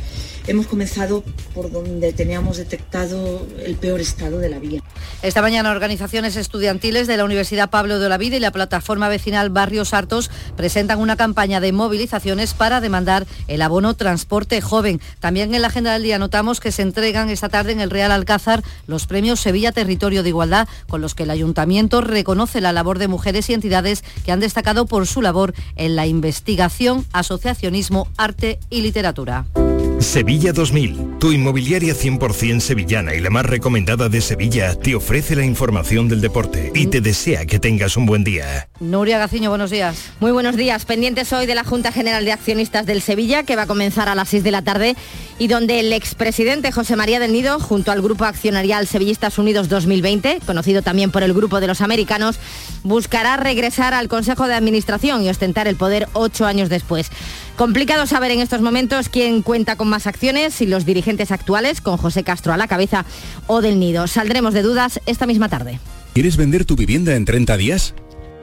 Hemos comenzado por donde teníamos detectado el peor estado de la vía. Esta mañana organizaciones estudiantiles de la Universidad Pablo de Olavide y la plataforma vecinal Barrios Hartos presentan una campaña de movilizaciones para demandar el abono transporte joven. También en la agenda del día notamos que se entregan esta tarde en el Real Alcázar los premios Sevilla Territorio de Igualdad, con los que el ayuntamiento reconoce la labor de mujeres y entidades que han destacado por su labor en la investigación, asociacionismo, arte y literatura. Sevilla 2000, tu inmobiliaria 100% sevillana y la más recomendada de Sevilla, te ofrece la información del deporte y te desea que tengas un buen día. Nuria Gaciño, buenos días. Muy buenos días. Pendientes hoy de la Junta General de Accionistas del Sevilla, que va a comenzar a las 6 de la tarde y donde el expresidente José María del Nido, junto al Grupo Accionarial Sevillistas Unidos 2020, conocido también por el Grupo de los Americanos, buscará regresar al Consejo de Administración y ostentar el poder ocho años después. Complicado saber en estos momentos quién cuenta con más acciones, si los dirigentes actuales, con José Castro a la cabeza, o del Nido. Saldremos de dudas esta misma tarde. ¿Quieres vender tu vivienda en 30 días?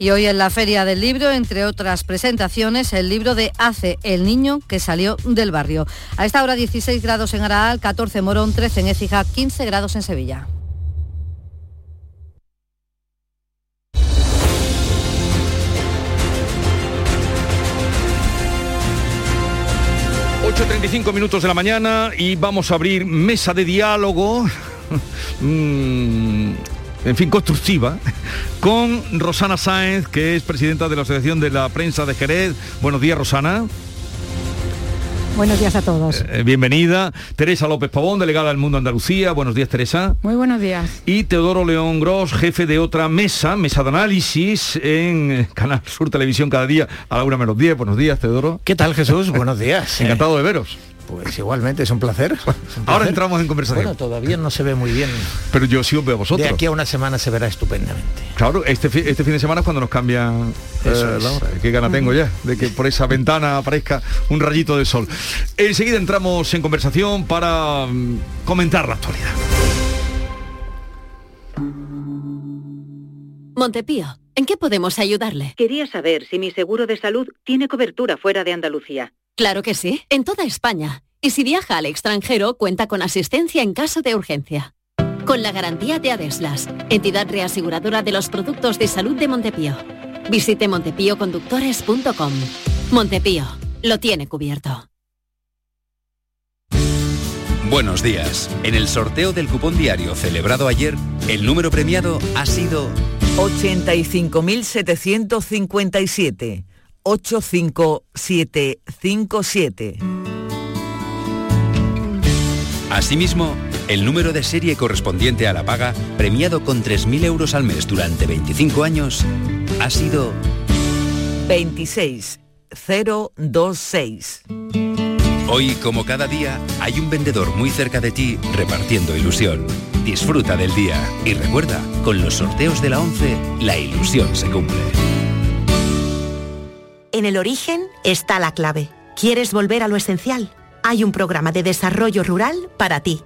y hoy en la Feria del Libro, entre otras presentaciones, el libro de Hace el niño que salió del barrio. A esta hora 16 grados en Araal, 14 en Morón, 13 en Écija, 15 grados en Sevilla. ...8.35 minutos de la mañana y vamos a abrir mesa de diálogo mm, en fin, constructiva, con Rosana Sáenz, que es presidenta de la Asociación de la Prensa de Jerez. Buenos días, Rosana. Buenos días a todos. Eh, bienvenida. Teresa López Pavón, delegada del Mundo Andalucía. Buenos días, Teresa. Muy buenos días. Y Teodoro León Gross, jefe de otra mesa, mesa de análisis en eh, Canal Sur Televisión cada día a la una menos 10. Buenos días, Teodoro. ¿Qué tal, Jesús? buenos días. Encantado de veros. Pues igualmente, es un placer. Ahora entramos en conversación. Bueno, todavía no se ve muy bien. Pero yo sí os veo a vosotros. De aquí a una semana se verá estupendamente. Claro, este, este fin de semana es cuando nos cambian eh, la hora. Qué gana tengo ya de que por esa ventana aparezca un rayito de sol. Enseguida entramos en conversación para mm, comentar la actualidad. Montepío, ¿en qué podemos ayudarle? Quería saber si mi seguro de salud tiene cobertura fuera de Andalucía. Claro que sí, en toda España. Y si viaja al extranjero, cuenta con asistencia en caso de urgencia. Con la garantía de Adeslas, entidad reaseguradora de los productos de salud de Montepío. Visite montepíoconductores.com. Montepío, lo tiene cubierto. Buenos días. En el sorteo del cupón diario celebrado ayer, el número premiado ha sido 85.757. 85757. Asimismo, el número de serie correspondiente a la paga, premiado con 3.000 euros al mes durante 25 años, ha sido 26026. Hoy, como cada día, hay un vendedor muy cerca de ti repartiendo ilusión. Disfruta del día y recuerda, con los sorteos de la 11, la ilusión se cumple. En el origen está la clave. ¿Quieres volver a lo esencial? Hay un programa de desarrollo rural para ti.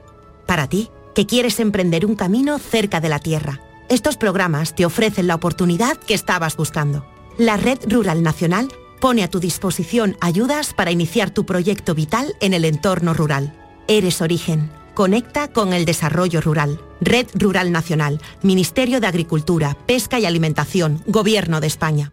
Para ti, que quieres emprender un camino cerca de la tierra. Estos programas te ofrecen la oportunidad que estabas buscando. La Red Rural Nacional pone a tu disposición ayudas para iniciar tu proyecto vital en el entorno rural. Eres origen. Conecta con el desarrollo rural. Red Rural Nacional, Ministerio de Agricultura, Pesca y Alimentación, Gobierno de España.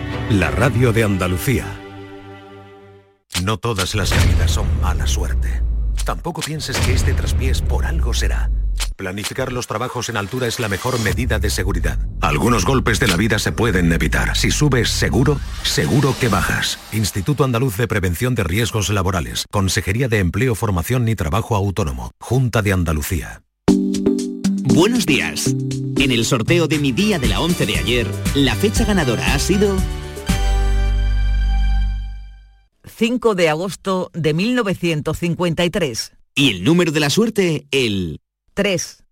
la radio de Andalucía. No todas las caídas son mala suerte. Tampoco pienses que este traspiés por algo será. Planificar los trabajos en altura es la mejor medida de seguridad. Algunos golpes de la vida se pueden evitar. Si subes seguro, seguro que bajas. Instituto Andaluz de Prevención de Riesgos Laborales. Consejería de Empleo, Formación y Trabajo Autónomo. Junta de Andalucía. Buenos días. En el sorteo de mi día de la 11 de ayer, la fecha ganadora ha sido 5 de agosto de 1953. Y el número de la suerte, el 3.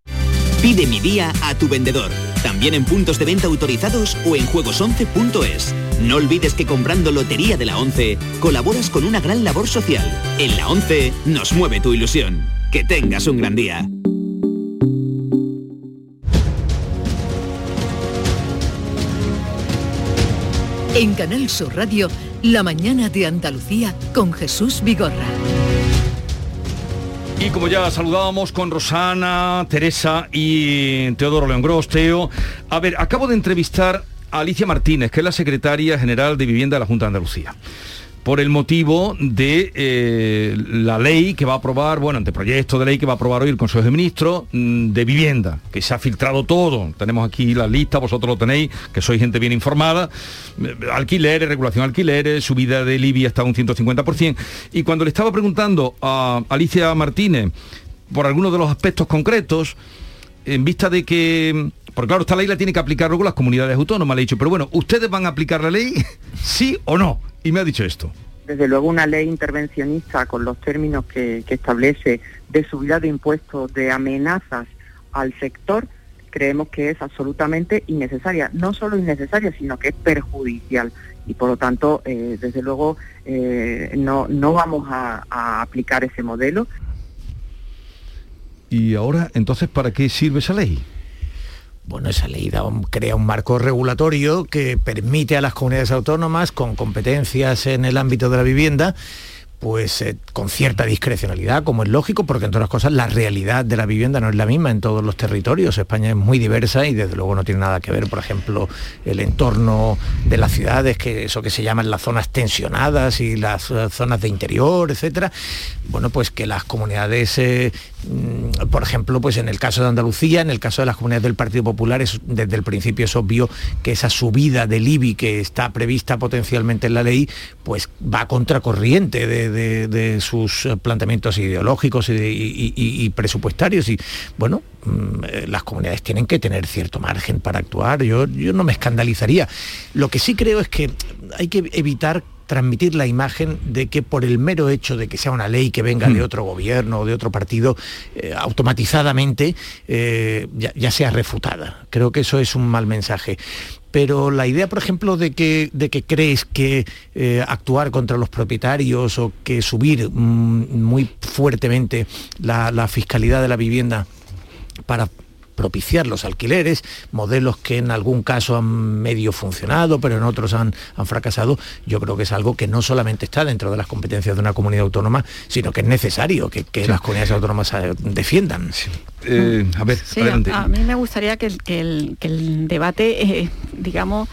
Pide mi día a tu vendedor, también en puntos de venta autorizados o en juegos11.es. No olvides que comprando Lotería de la 11 colaboras con una gran labor social. En la 11 nos mueve tu ilusión. Que tengas un gran día. En Canal Sur Radio la mañana de Andalucía con Jesús Vigorra. Y como ya saludábamos con Rosana, Teresa y Teodoro León Gross, Teo. A ver, acabo de entrevistar a Alicia Martínez, que es la secretaria general de Vivienda de la Junta de Andalucía. Por el motivo de eh, la ley que va a aprobar, bueno, anteproyecto de ley que va a aprobar hoy el Consejo de Ministros mm, de vivienda, que se ha filtrado todo. Tenemos aquí la lista, vosotros lo tenéis, que sois gente bien informada. Eh, Alquileres, regulación de alquileres, subida del IBI hasta un 150%. Y cuando le estaba preguntando a Alicia Martínez por algunos de los aspectos concretos, en vista de que porque claro, esta ley la tiene que aplicar luego las comunidades autónomas. Le he dicho, pero bueno, ¿ustedes van a aplicar la ley? ¿Sí o no? Y me ha dicho esto. Desde luego una ley intervencionista con los términos que, que establece de subida de impuestos, de amenazas al sector, creemos que es absolutamente innecesaria. No solo innecesaria, sino que es perjudicial. Y por lo tanto, eh, desde luego, eh, no, no vamos a, a aplicar ese modelo. Y ahora, entonces, ¿para qué sirve esa ley? Bueno, esa ley da crea un marco regulatorio que permite a las comunidades autónomas con competencias en el ámbito de la vivienda pues eh, con cierta discrecionalidad, como es lógico, porque entre otras cosas la realidad de la vivienda no es la misma en todos los territorios. España es muy diversa y desde luego no tiene nada que ver, por ejemplo, el entorno de las ciudades, que eso que se llaman las zonas tensionadas y las eh, zonas de interior, etcétera. Bueno, pues que las comunidades, eh, mm, por ejemplo, pues en el caso de Andalucía, en el caso de las comunidades del Partido Popular, es- desde el principio es obvio que esa subida del IBI que está prevista potencialmente en la ley, pues va a contracorriente de- de sus eh, planteamientos ideológicos y, de- y- y- y presupuestarios. Y bueno, mm, eh, las comunidades tienen que tener cierto margen para actuar. Yo, yo no me escandalizaría. Lo que sí creo es que hay que evitar transmitir la imagen de que por el mero hecho de que sea una ley que venga de otro gobierno o de otro partido, eh, automatizadamente eh, ya, ya sea refutada. Creo que eso es un mal mensaje. Pero la idea, por ejemplo, de que, de que crees que eh, actuar contra los propietarios o que subir mm, muy fuertemente la, la fiscalidad de la vivienda para propiciar los alquileres, modelos que en algún caso han medio funcionado, pero en otros han, han fracasado, yo creo que es algo que no solamente está dentro de las competencias de una comunidad autónoma, sino que es necesario que, que las comunidades autónomas eh, defiendan. a ver, Sí, a, a mí me gustaría que el, que el- que el debate, eh, digamos,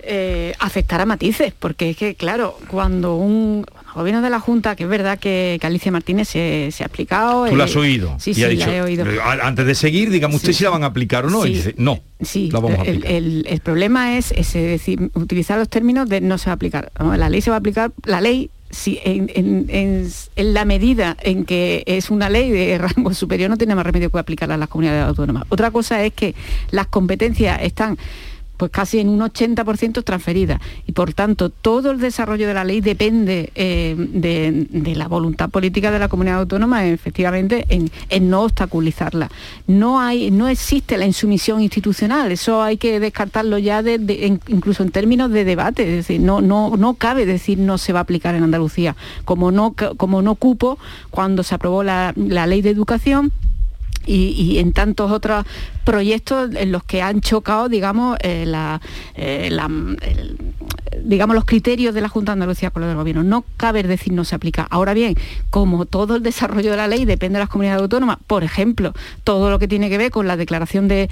eh, afectara matices, porque es que, claro, cuando un gobierno de la Junta, que es verdad que, que Alicia Martínez se, se ha explicado... Tú la eh, has oído. Sí, y sí, ha la he oído. Antes de seguir, digamos usted si la van a aplicar o no. Y Sí. dice, no, Sí, la vamos a el, aplicar. el- el problema es ese, decir, utilizar los términos de no se va a aplicar. ¿no? La ley se va a aplicar, la ley, en, en- en- en la medida en que es una ley de rango superior, no tiene más remedio que aplicarla a las comunidades autónomas. Otra cosa es que las competencias están pues casi en un 80% transferidas y por tanto todo el desarrollo de la ley depende eh, de, la voluntad política de la comunidad autónoma efectivamente en, no obstaculizarla. No hay, no existe la insumisión institucional, eso hay que descartarlo ya incluso en términos de debate, es decir, no, no, no cabe decir no se va a aplicar en Andalucía, como no, como no cupo cuando se aprobó la, la ley de educación y, en tantos otros proyectos en los que han chocado, digamos, eh, la, eh, digamos, los criterios de la Junta de Andalucía con los del Gobierno. No cabe decir no se aplica. Ahora bien, como todo el desarrollo de la ley depende de las comunidades autónomas, por ejemplo, todo lo que tiene que ver con la declaración de,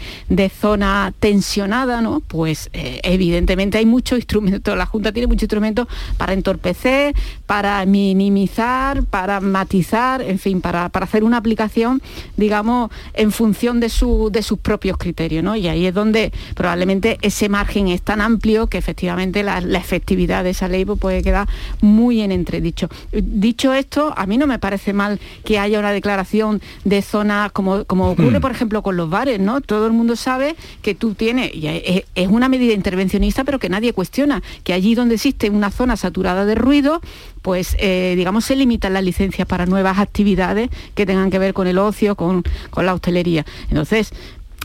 zona tensionada, ¿no? Pues eh, evidentemente hay muchos instrumentos, la Junta tiene muchos instrumentos para entorpecer, para minimizar, para matizar, en fin, para, para hacer una aplicación, digamos, en función de, su, de sus propios criterios, ¿no? Y ahí es donde probablemente ese margen es tan amplio que efectivamente la, la efectividad de esa ley pues, puede quedar muy en entredicho. Dicho esto, a mí no me parece mal que haya una declaración de zonas como, como ocurre, por ejemplo, con los bares, ¿no? Todo el mundo sabe que tú tienes, y es, es una medida intervencionista, pero que nadie cuestiona, que allí donde existe una zona saturada de ruido, pues eh, digamos se limitan las licencias para nuevas actividades que tengan que ver con el ocio, con, con la hostelería. Entonces,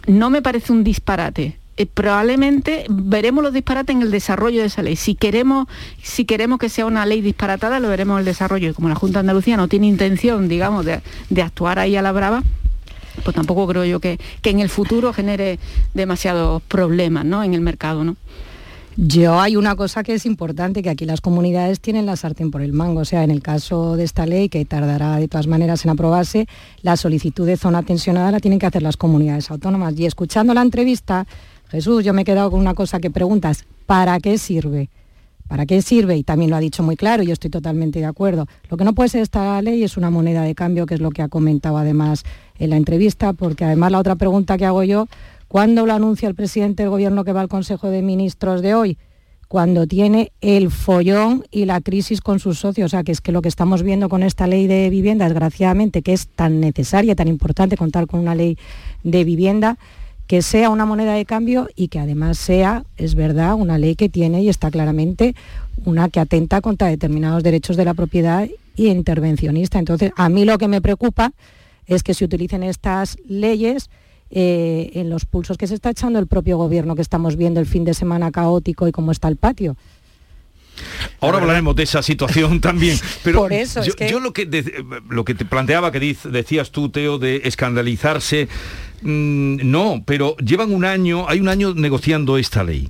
no me parece un disparate. Eh, probablemente veremos los disparates en el desarrollo de esa ley. Si queremos, si queremos que sea una ley disparatada, lo veremos en el desarrollo. Y como la Junta de Andalucía no tiene intención, digamos, de, de actuar ahí a la brava, pues tampoco creo yo que, que en el futuro genere demasiados problemas ¿no? en el mercado. ¿no? Yo hay una cosa que es importante, que aquí las comunidades tienen la sartén por el mango. O sea, en el caso de esta ley, que tardará de todas maneras en aprobarse, la solicitud de zona tensionada la tienen que hacer las comunidades autónomas. Y escuchando la entrevista, Jesús, yo me he quedado con una cosa que preguntas, ¿para qué sirve? ¿Para qué sirve? Y también lo ha dicho muy claro, yo estoy totalmente de acuerdo. Lo que no puede ser esta ley es una moneda de cambio, que es lo que ha comentado además en la entrevista, porque además la otra pregunta que hago yo, ¿cuándo lo anuncia el presidente del gobierno que va al Consejo de Ministros de hoy? Cuando tiene el follón y la crisis con sus socios. O sea, que es que lo que estamos viendo con esta ley de vivienda, desgraciadamente, que es tan necesaria, tan importante contar con una ley de vivienda, que sea una moneda de cambio y que además sea, es verdad, una ley que tiene y está claramente una que atenta contra determinados derechos de la propiedad y intervencionista. Entonces, a mí lo que me preocupa es que se utilicen estas leyes eh, en los pulsos que se está echando el propio gobierno que estamos viendo el fin de semana caótico y cómo está el patio. Ahora hablaremos de esa situación también. Pero Por eso, yo, es que- yo lo que de- lo que te planteaba que diz- decías tú, Teo, de escandalizarse, mm, no, pero llevan un año, hay un año negociando esta ley.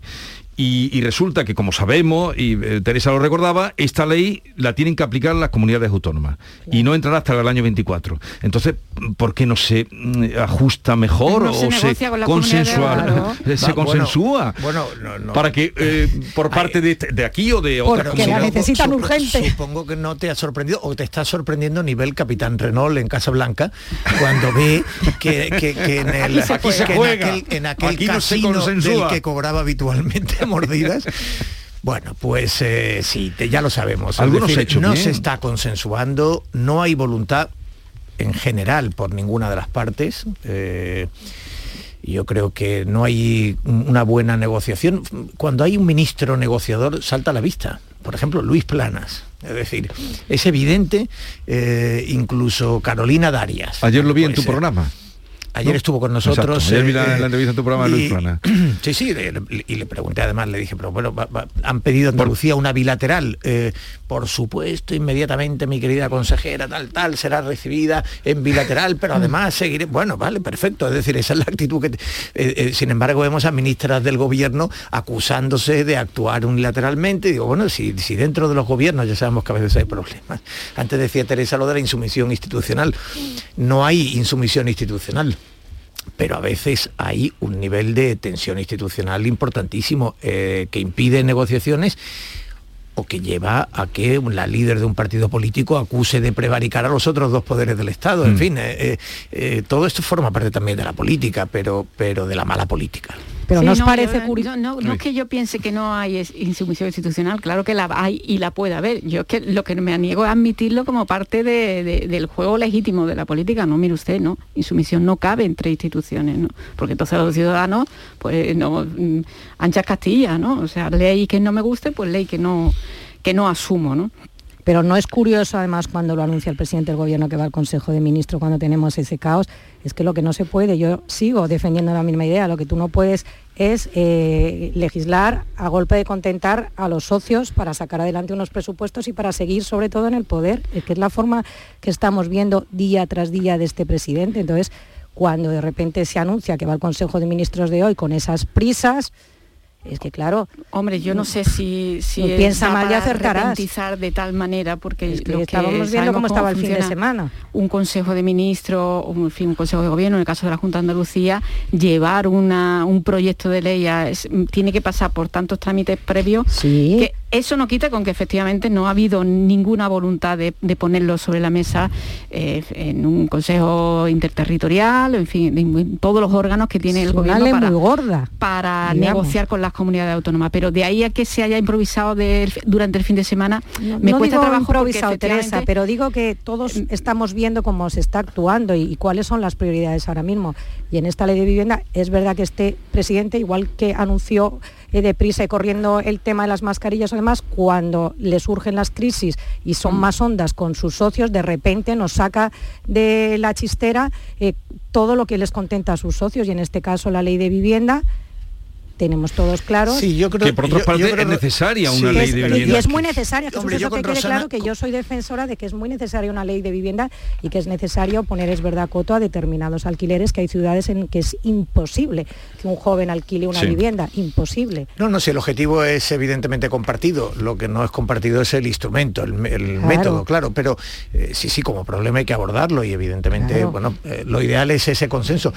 Y, y resulta que, como sabemos, y eh, Teresa lo recordaba, esta ley la tienen que aplicar las comunidades autónomas y no entrará hasta el año 24. Entonces, ¿por qué no se mm, ajusta mejor No se o comunidades autónomas. se Va, bueno, consensúa? bueno, no, no. Para que eh, por parte de, de aquí o de otra Porque la necesitan urgente. Supongo que no te ha sorprendido o te está sorprendiendo a nivel Capitán Renault en Casablanca cuando ve que, que- que en, el, Aquí se que en juega. aquel, en aquel Aquí no se casino consensúa. del que cobraba habitualmente mordidas. Bueno, pues eh, sí, te- ya lo sabemos. Algunos decir, no bien. se está consensuando, no hay voluntad en general por ninguna de las partes. eh, yo creo que no hay una buena negociación. Cuando hay un ministro negociador salta a la vista. Por ejemplo, Luis Planas. Es decir, es evidente, eh, incluso Carolina Darias. Ayer lo vi en tu programa. Ayer ¿no? estuvo con nosotros. Ayer vi la, eh, la entrevista en tu programa de Luis Plana. Sí, sí, le- le- y le pregunté además, le dije, pero bueno, va- va- han pedido a Andalucía una bilateral. Eh, por supuesto, inmediatamente mi querida consejera, tal, tal, será recibida en bilateral, pero además seguiré. Bueno, vale, perfecto. Es decir, esa es la actitud que. te- eh, eh, sin embargo, vemos a ministras del gobierno acusándose de actuar unilateralmente. Y digo, bueno, si, si dentro de los gobiernos ya sabemos que a veces hay problemas. Antes decía Teresa lo de la insumisión institucional. No hay insumisión institucional pero a veces hay un nivel de tensión institucional importantísimo eh, que impide negociaciones o que lleva a que la líder de un partido político acuse de prevaricar a los otros dos poderes del Estado. En Mm. fin, eh, eh, eh, todo esto forma parte también de la política, pero, pero de la mala política. Pero Sí, nos no, parece yo- curioso. No, no, no es que yo piense que no hay es- insumisión institucional, claro que la hay y la puede haber. Yo es que lo que me niego a admitirlo como parte de- de- del juego legítimo de la política. No, mire usted, no. Insumisión no cabe entre instituciones, ¿no? Porque entonces los ciudadanos, pues no, mm, anchas castillas, ¿no? O sea, ley que no me guste, pues ley que no, que no asumo, ¿no? Pero no es curioso, además, cuando lo anuncia el presidente del gobierno que va al Consejo de Ministros cuando tenemos ese caos, es que lo que no se puede, yo sigo defendiendo la misma idea, lo que tú no puedes es eh, legislar a golpe de contentar a los socios para sacar adelante unos presupuestos y para seguir sobre todo en el poder, es que es la forma que estamos viendo día tras día de este presidente. Entonces, cuando de repente se anuncia que va al Consejo de Ministros de hoy con esas prisas, es que claro, Hombre, yo no sé si, si piensa mal y acertarás. de tal manera, porque Es que lo que estábamos viendo cómo estaba el fin de semana. Un consejo de ministros, un, en fin, un consejo de gobierno, en el caso de la Junta de Andalucía, llevar una- un proyecto de ley a- es- tiene que pasar por tantos trámites previos que eso no quita con que efectivamente no ha habido ninguna voluntad de, de ponerlo sobre la mesa eh, en un consejo interterritorial, en fin, en todos los órganos que tiene el gobierno para, muy gorda, para negociar con las comunidades autónomas. Pero de ahí a que se haya improvisado durante el fin de semana, No, me no cuesta digo trabajo improvisado, Teresa, pero digo que todos estamos viendo cómo se está actuando y, y cuáles son las prioridades ahora mismo. Y en esta ley de vivienda es verdad que este presidente, igual que anunció eh, deprisa y corriendo el tema de las mascarillas, además, cuando le surgen las crisis y son más ondas con sus socios, de repente nos saca de la chistera eh, todo lo que les contenta a sus socios y en este caso la ley de vivienda. Tenemos todos claros. Sí, yo creo que por otra yo- parte yo creo es que- necesaria Sí, una ley es- de vivienda. Y es muy necesaria, Jesús, Hombre, yo que quede Rosana- claro que yo soy defensora de que es muy necesaria una ley de vivienda y que es necesario poner, es verdad, coto a determinados alquileres, que hay ciudades en que es imposible que un joven alquile una Sí. vivienda, imposible. No, no, si el objetivo es evidentemente compartido, lo que no es compartido es el instrumento, el, me- el Claro. método, claro, pero eh, sí, sí, como problema hay que abordarlo y evidentemente, Claro. bueno, eh, lo ideal es ese consenso.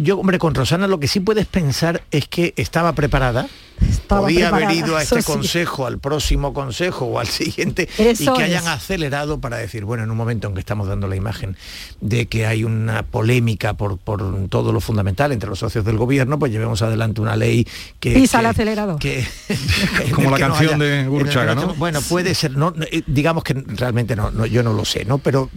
Yo, hombre, con Rosana lo que sí puedes pensar es que estaba preparada estaba podía haber ido a este sí. consejo, al próximo consejo o al siguiente Eso y que hayan es. acelerado para decir, bueno, en un momento en que estamos dando la imagen de que hay una polémica por, por todo lo fundamental entre los socios del gobierno, pues llevemos adelante una ley que... Pisa que- el acelerador. que- Como la que no canción haya- de Gurchaga, ¿no? Bueno, puede ser, no, no, eh, digamos que realmente no, no, yo no lo sé, ¿no? Pero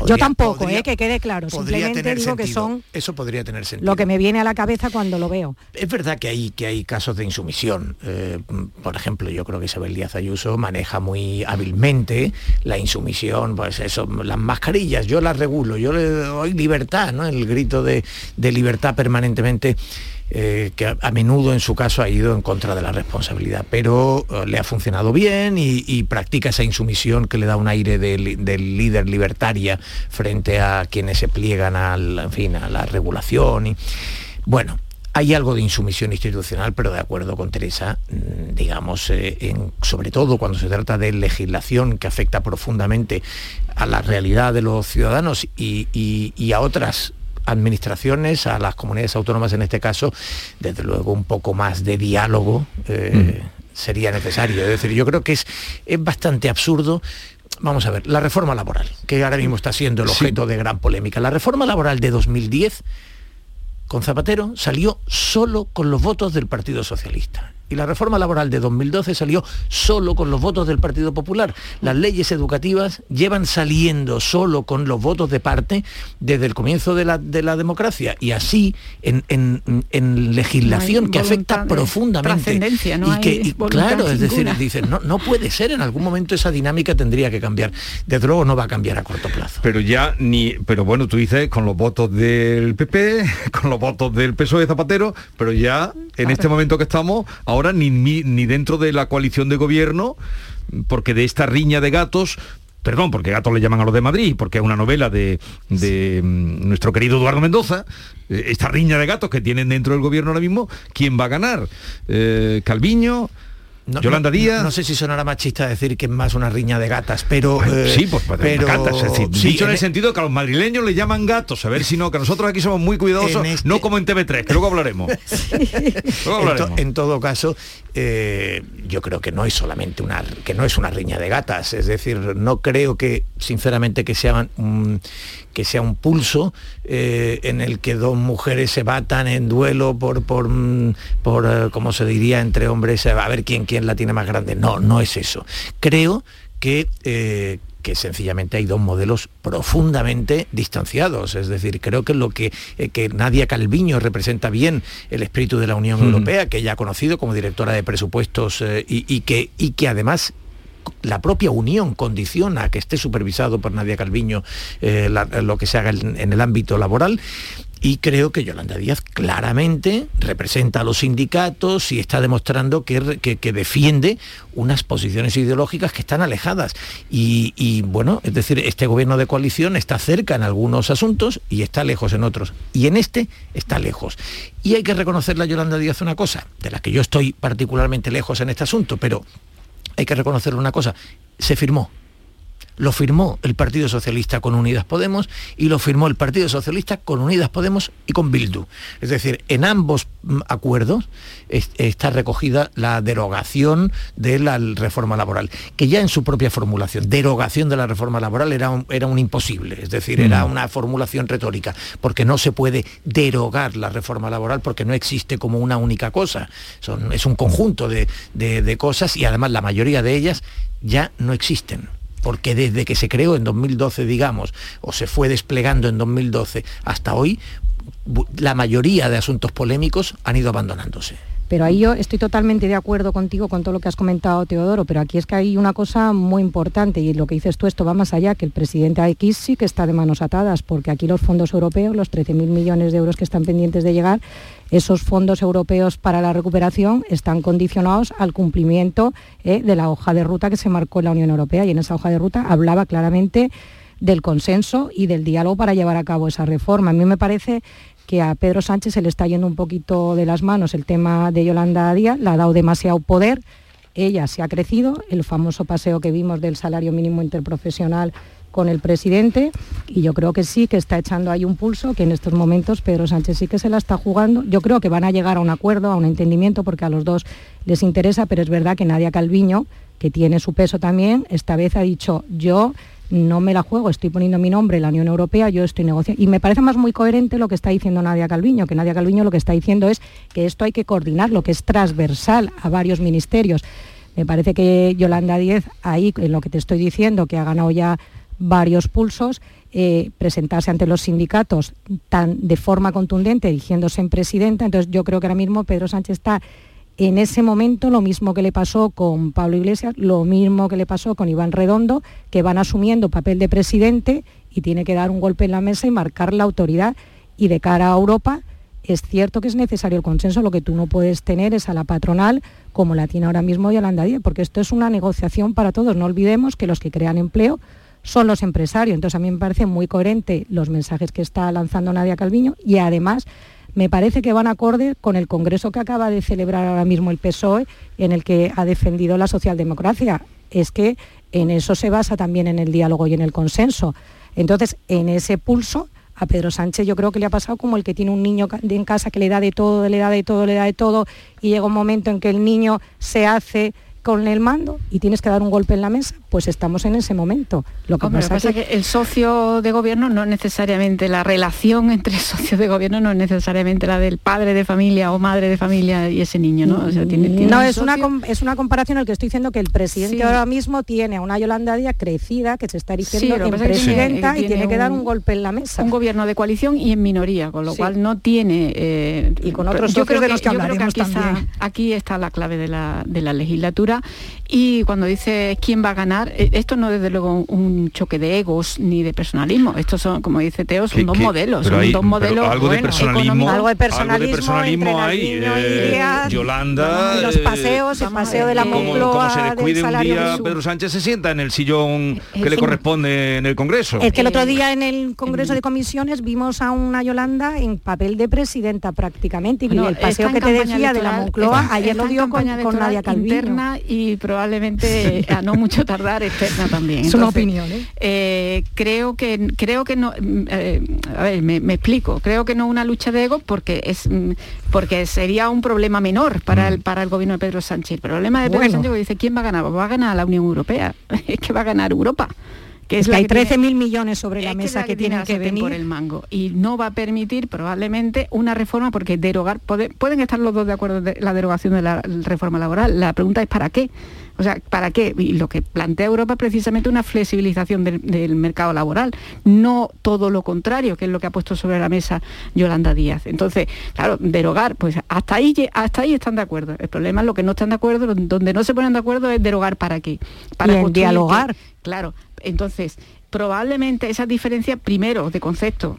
Yo podría- tampoco, podría- eh, que quede claro. podría Simplemente digo que son Eso podría tener sentido. lo que me viene a la cabeza cuando lo veo. Es verdad que hay, que hay casos de insumisión. Eh, por ejemplo, yo creo que Isabel Díaz Ayuso maneja muy hábilmente la insumisión, pues eso, las mascarillas, yo las regulo, yo le doy libertad, ¿no? El grito de, de libertad permanentemente. Eh, que a, menudo en su caso ha ido en contra de la responsabilidad, pero eh, le ha funcionado bien y, practica esa insumisión que le da un aire de del líder libertaria frente a quienes se pliegan al, fin, a la regulación. Y, bueno, hay algo de insumisión institucional, pero de acuerdo con Teresa, mm, digamos, eh, sobre todo cuando se trata de legislación que afecta profundamente a la realidad de los ciudadanos y- y a otras administraciones, a las comunidades autónomas en este caso, desde luego un poco más de diálogo eh, sería necesario. Es decir, yo creo que es, es bastante absurdo. Vamos a ver, la reforma laboral, que ahora mismo está siendo el objeto de gran polémica. La reforma laboral de 2010 con Zapatero salió solo con los votos del Partido Socialista. Y la reforma laboral de 2012 salió solo con los votos del Partido Popular. Las leyes educativas llevan saliendo solo con los votos de parte desde el comienzo de la, de la democracia. Y así en, en- en legislación No que afecta profundamente. no y que, y claro, es decir, ninguna. dicen, no, no puede ser, en algún momento esa dinámica tendría que cambiar. Desde luego no va a cambiar a corto plazo. Pero ya ni, pero bueno, tú dices con los votos del PP, con los votos del PSOE de Zapatero, pero ya en este momento que estamos, ahora ni, ni, ni dentro de la coalición de gobierno, porque de esta riña de gatos, perdón, porque gatos le llaman a los de Madrid, porque es una novela de, de mm, nuestro querido Eduardo Mendoza, eh, esta riña de gatos que tienen dentro del gobierno ahora mismo, ¿quién va a ganar? Eh, Calviño, No- Yolanda Díaz. No, sé si sonará machista decir que es más una riña de gatas, pero... eh, sí, pues, pues, pero encanta, es decir, sí, dicho en en el e- sentido que a los madrileños le llaman gatos, a ver si no, que nosotros aquí somos muy cuidadosos, este- no como en TV3, que luego hablaremos. Luego en, to- hablaremos. en todo caso, eh, yo creo que no es solamente una que no es una riña de gatas, es decir, no creo que sinceramente que sea un, que sea un pulso eh, en el que dos mujeres se batan en duelo por por mm, por eh, como se diría entre hombres a ver quién quién la tiene más grande. No, no es eso. Creo que eh, que sencillamente hay dos modelos profundamente distanciados. Es decir, creo que lo que, eh, que Nadia Calviño representa bien el espíritu de la Unión Mm. Europea, que ella ha conocido como directora de presupuestos eh, y, y que, y que además la propia Unión condiciona que esté supervisado por Nadia Calviño eh, lo que se haga en, el ámbito laboral. Y creo que Yolanda Díaz claramente representa a los sindicatos y está demostrando que, que- defiende unas posiciones ideológicas que están alejadas. Y, y, bueno, es decir, este gobierno de coalición está cerca en algunos asuntos y está lejos en otros. Y en este está lejos. Y hay que reconocerle a Yolanda Díaz una cosa, de la que yo estoy particularmente lejos en este asunto, pero hay que reconocerle una cosa, se firmó. Lo firmó el Partido Socialista con Unidas Podemos y lo firmó el Partido Socialista con Unidas Podemos y con Bildu. Es decir, en ambos mm, acuerdos es- está recogida la derogación de la reforma laboral, que ya en su propia formulación, derogación de la reforma laboral era un, era un imposible, es decir, era Mm. una formulación retórica, porque no se puede derogar la reforma laboral porque no existe como una única cosa, Son- es un conjunto de, de- de cosas y además la mayoría de ellas ya no existen. Porque desde que se creó en 2012, digamos, o se fue desplegando en 2012 hasta hoy, la mayoría de asuntos polémicos han ido abandonándose. Pero ahí yo estoy totalmente de acuerdo contigo con todo lo que has comentado, Teodoro, pero aquí es que hay una cosa muy importante y lo que dices tú, esto va más allá, que el presidente X sí que está de manos atadas, porque aquí los fondos europeos, los 13.000 millones de euros que están pendientes de llegar, esos fondos europeos para la recuperación están condicionados al cumplimiento eh, de la hoja de ruta que se marcó en la Unión Europea y en esa hoja de ruta hablaba claramente del consenso y del diálogo para llevar a cabo esa reforma. A mí me parece que a Pedro Sánchez se le está yendo un poquito de las manos el tema de Yolanda Díaz, le ha dado demasiado poder, ella se ha crecido, el famoso paseo que vimos del salario mínimo interprofesional con el presidente y yo creo que sí, que está echando ahí un pulso, que en estos momentos Pedro Sánchez sí que se la está jugando. Yo creo que van a llegar a un acuerdo, a un entendimiento, porque a los dos les interesa, pero es verdad que Nadia Calviño, que tiene su peso también, esta vez ha dicho yo no me la juego, estoy poniendo mi nombre la Unión Europea, yo estoy negociando. Y me parece más muy coherente lo que está diciendo Nadia Calviño, que Nadia Calviño lo que está diciendo es que esto hay que coordinarlo, que es transversal a varios ministerios. Me parece que Yolanda Díez, ahí en lo que te estoy diciendo, que ha ganado ya varios pulsos, eh, presentarse ante los sindicatos de forma contundente, diciéndose en presidenta. Entonces yo creo que ahora mismo Pedro Sánchez está en ese momento lo mismo que le pasó con Pablo Iglesias, lo mismo que le pasó con Iván Redondo, que van asumiendo papel de presidente y tiene que dar un golpe en la mesa y marcar la autoridad. Y de cara a Europa, es cierto que es necesario el consenso, lo que tú no puedes tener es a la patronal como la tiene ahora mismo Yolanda Díaz, porque esto es una negociación para todos. No olvidemos que los que crean empleo son los empresarios. Entonces a mí me parece muy coherente los mensajes que está lanzando Nadia Calviño y además me parece que van acorde con el Congreso que acaba de celebrar ahora mismo el PSOE, en el que ha defendido la socialdemocracia. Es que en eso se basa también en el diálogo y en el consenso. Entonces, en ese pulso, a Pedro Sánchez yo creo que le ha pasado como el que tiene un niño en casa que le da de todo, le da de todo, le da de todo, y llega un momento en que el niño se hace con el mando y tienes que dar un golpe en la mesa, pues estamos en ese momento. Lo que, pasa, es que... el socio de gobierno no necesariamente, la relación entre socios de gobierno no es necesariamente la del padre de familia o madre de familia y ese niño, ¿no? no, es, una, es una comparación en la que estoy diciendo que el presidente ahora mismo tiene a una Yolanda Díaz crecida, que se está erigiendo en presidenta y tiene que dar un golpe en la mesa. Un gobierno de coalición y en minoría, con lo cual no tiene... Eh, y con otros yo creo que, los que hablaremos aquí Está, aquí está la clave de la, de la legislatura y cuando dice quién va a ganar, eh, esto no es desde luego un choque de egos ni de personalismo, estos son, como dice Teo, son dos modelos, son dos modelos algo, de personalismo, algo de personalismo, hay, eh, Yolanda, los paseos, el paseo de la Moncloa, como, se descuide un día, Pedro Sánchez se sienta en el sillón que le corresponde en el Congreso. Es que el otro día en el Congreso de Comisiones vimos a una Yolanda en papel de presidenta prácticamente y el paseo que te decía de la Moncloa ayer lo dio con, con Nadia Calviño y probablemente a no mucho tardar externa también. Es una opinión. ¿eh? ¿eh? creo que creo que no. Mm, eh, a ver, me, explico. Creo que no una lucha de ego porque es mm, porque sería un problema menor para el mm. para el gobierno de Pedro Sánchez. El problema de Pedro Sánchez dice quién va a ganar. Va a ganar la Unión Europea. es que va a ganar Europa que es que hay 13.000 millones sobre la mesa que, tienen que venir por el mango y no va a permitir probablemente una reforma porque derogar pueden estar los dos de acuerdo de la derogación de la reforma laboral la pregunta es para qué o sea, ¿para qué? Y lo que plantea Europa es precisamente una flexibilización del, mercado laboral, no todo lo contrario, que es lo que ha puesto sobre la mesa Yolanda Díaz. Entonces, claro, derogar, pues hasta ahí, hasta ahí están de acuerdo. El problema es lo que no están de acuerdo, donde no se ponen de acuerdo es derogar para qué. Para dialogar. claro, entonces, probablemente esa diferencia, primero, de concepto,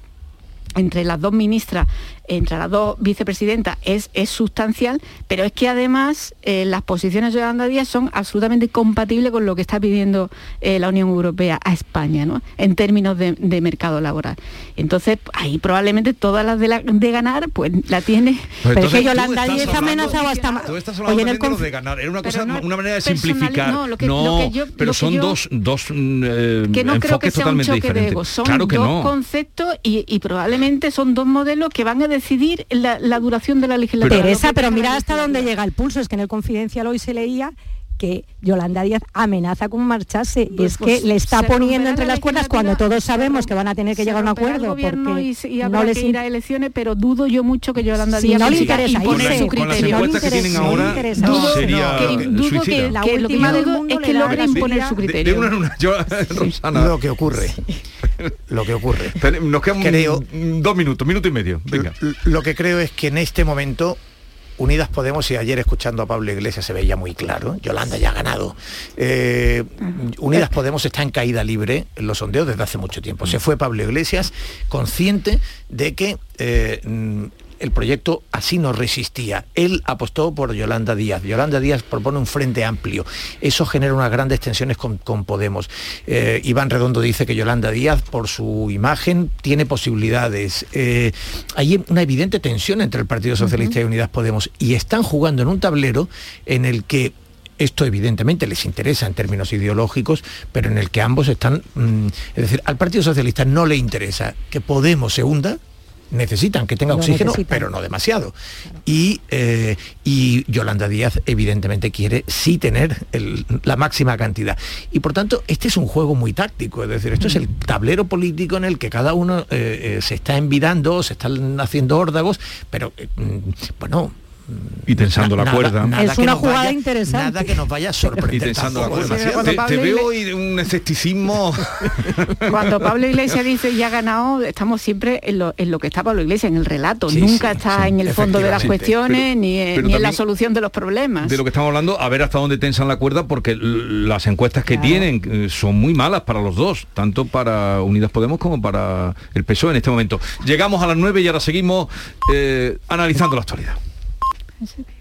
entre las dos ministras entre las dos vicepresidentas es, es sustancial, pero es que además eh, las posiciones de Yolanda Díaz son absolutamente compatibles con lo que está pidiendo eh, la Unión Europea a España, ¿no? en términos de, mercado laboral. Entonces, ahí probablemente todas las de, de ganar, pues la tiene. Pero, es que Yolanda Díaz ha amenazado hasta Tú estás hablando de ganar. Era una, cosa, una manera de simplificar. No, pero son dos, dos eh, que no creo que sea un choque de ego. Son dos conceptos y, y probablemente son dos modelos que van a decidir la, duración de la legislatura. Teresa, pero mira hasta dónde llega el pulso. Es que en el confidencial hoy se leía que Yolanda Díaz amenaza con marcharse. Y pues, es que pues, le está poniendo entre las cuerdas cuando todos sabemos que van a tener que llegar a un acuerdo porque y, no les ir a elecciones pero dudo yo mucho que Yolanda Díaz no le interesa imponer su criterio no que tienen ahora dudo, que, dudo que, la que que yo es que logre imponer su criterio de una en una. Yo, Rosana. lo que ocurre lo que ocurre nos quedan dos minutos minuto y medio venga lo que creo es que en este momento Unidas Podemos, y ayer escuchando a Pablo Iglesias se veía muy claro, Yolanda ya ha ganado. Eh, Unidas Podemos está en caída libre en los sondeos desde hace mucho tiempo. Se fue Pablo Iglesias consciente de que eh, el proyecto así no resistía. Él apostó por Yolanda Díaz. Yolanda Díaz propone un frente amplio. Eso genera unas grandes tensiones con, Podemos. Eh, Iván Redondo dice que Yolanda Díaz, por su imagen, tiene posibilidades. Eh, hay una evidente tensión entre el Partido Socialista y Unidas Podemos y están jugando en un tablero en el que Esto evidentemente les interesa en términos ideológicos, pero en el que ambos están, mm, es decir, al Partido Socialista no le interesa que Podemos se hunda, necesitan que tenga Lo oxígeno, necesitan. pero no demasiado. Y, eh, y Yolanda Díaz evidentemente quiere sí tener el- la máxima cantidad. Y por tanto, este es un juego muy táctico, es decir, esto es el tablero político en el que cada uno eh, eh, se está envidando, se están haciendo órdagos, pero eh, mm, bueno, Y tensando la cuerda. nada Es una jugada vaya- interesante. Nada que nos vaya a sorprender. Y tensando la cuerda. Te, veo un escepticismo. Cuando Pablo Iglesias dice ya ha ganado, estamos siempre en lo, en lo que está Pablo Iglesias, en el relato. Sí, Nunca sí, está en el fondo de las cuestiones Pero- ni, en- pero ni en la solución de los problemas. de lo que estamos hablando, a ver hasta dónde tensan la cuerda, porque las encuestas que tienen eh, son muy malas para los dos, tanto para Unidas Podemos como para el PSOE en este momento. Llegamos a las 9 y ahora seguimos eh, analizando la actualidad. Pensé que-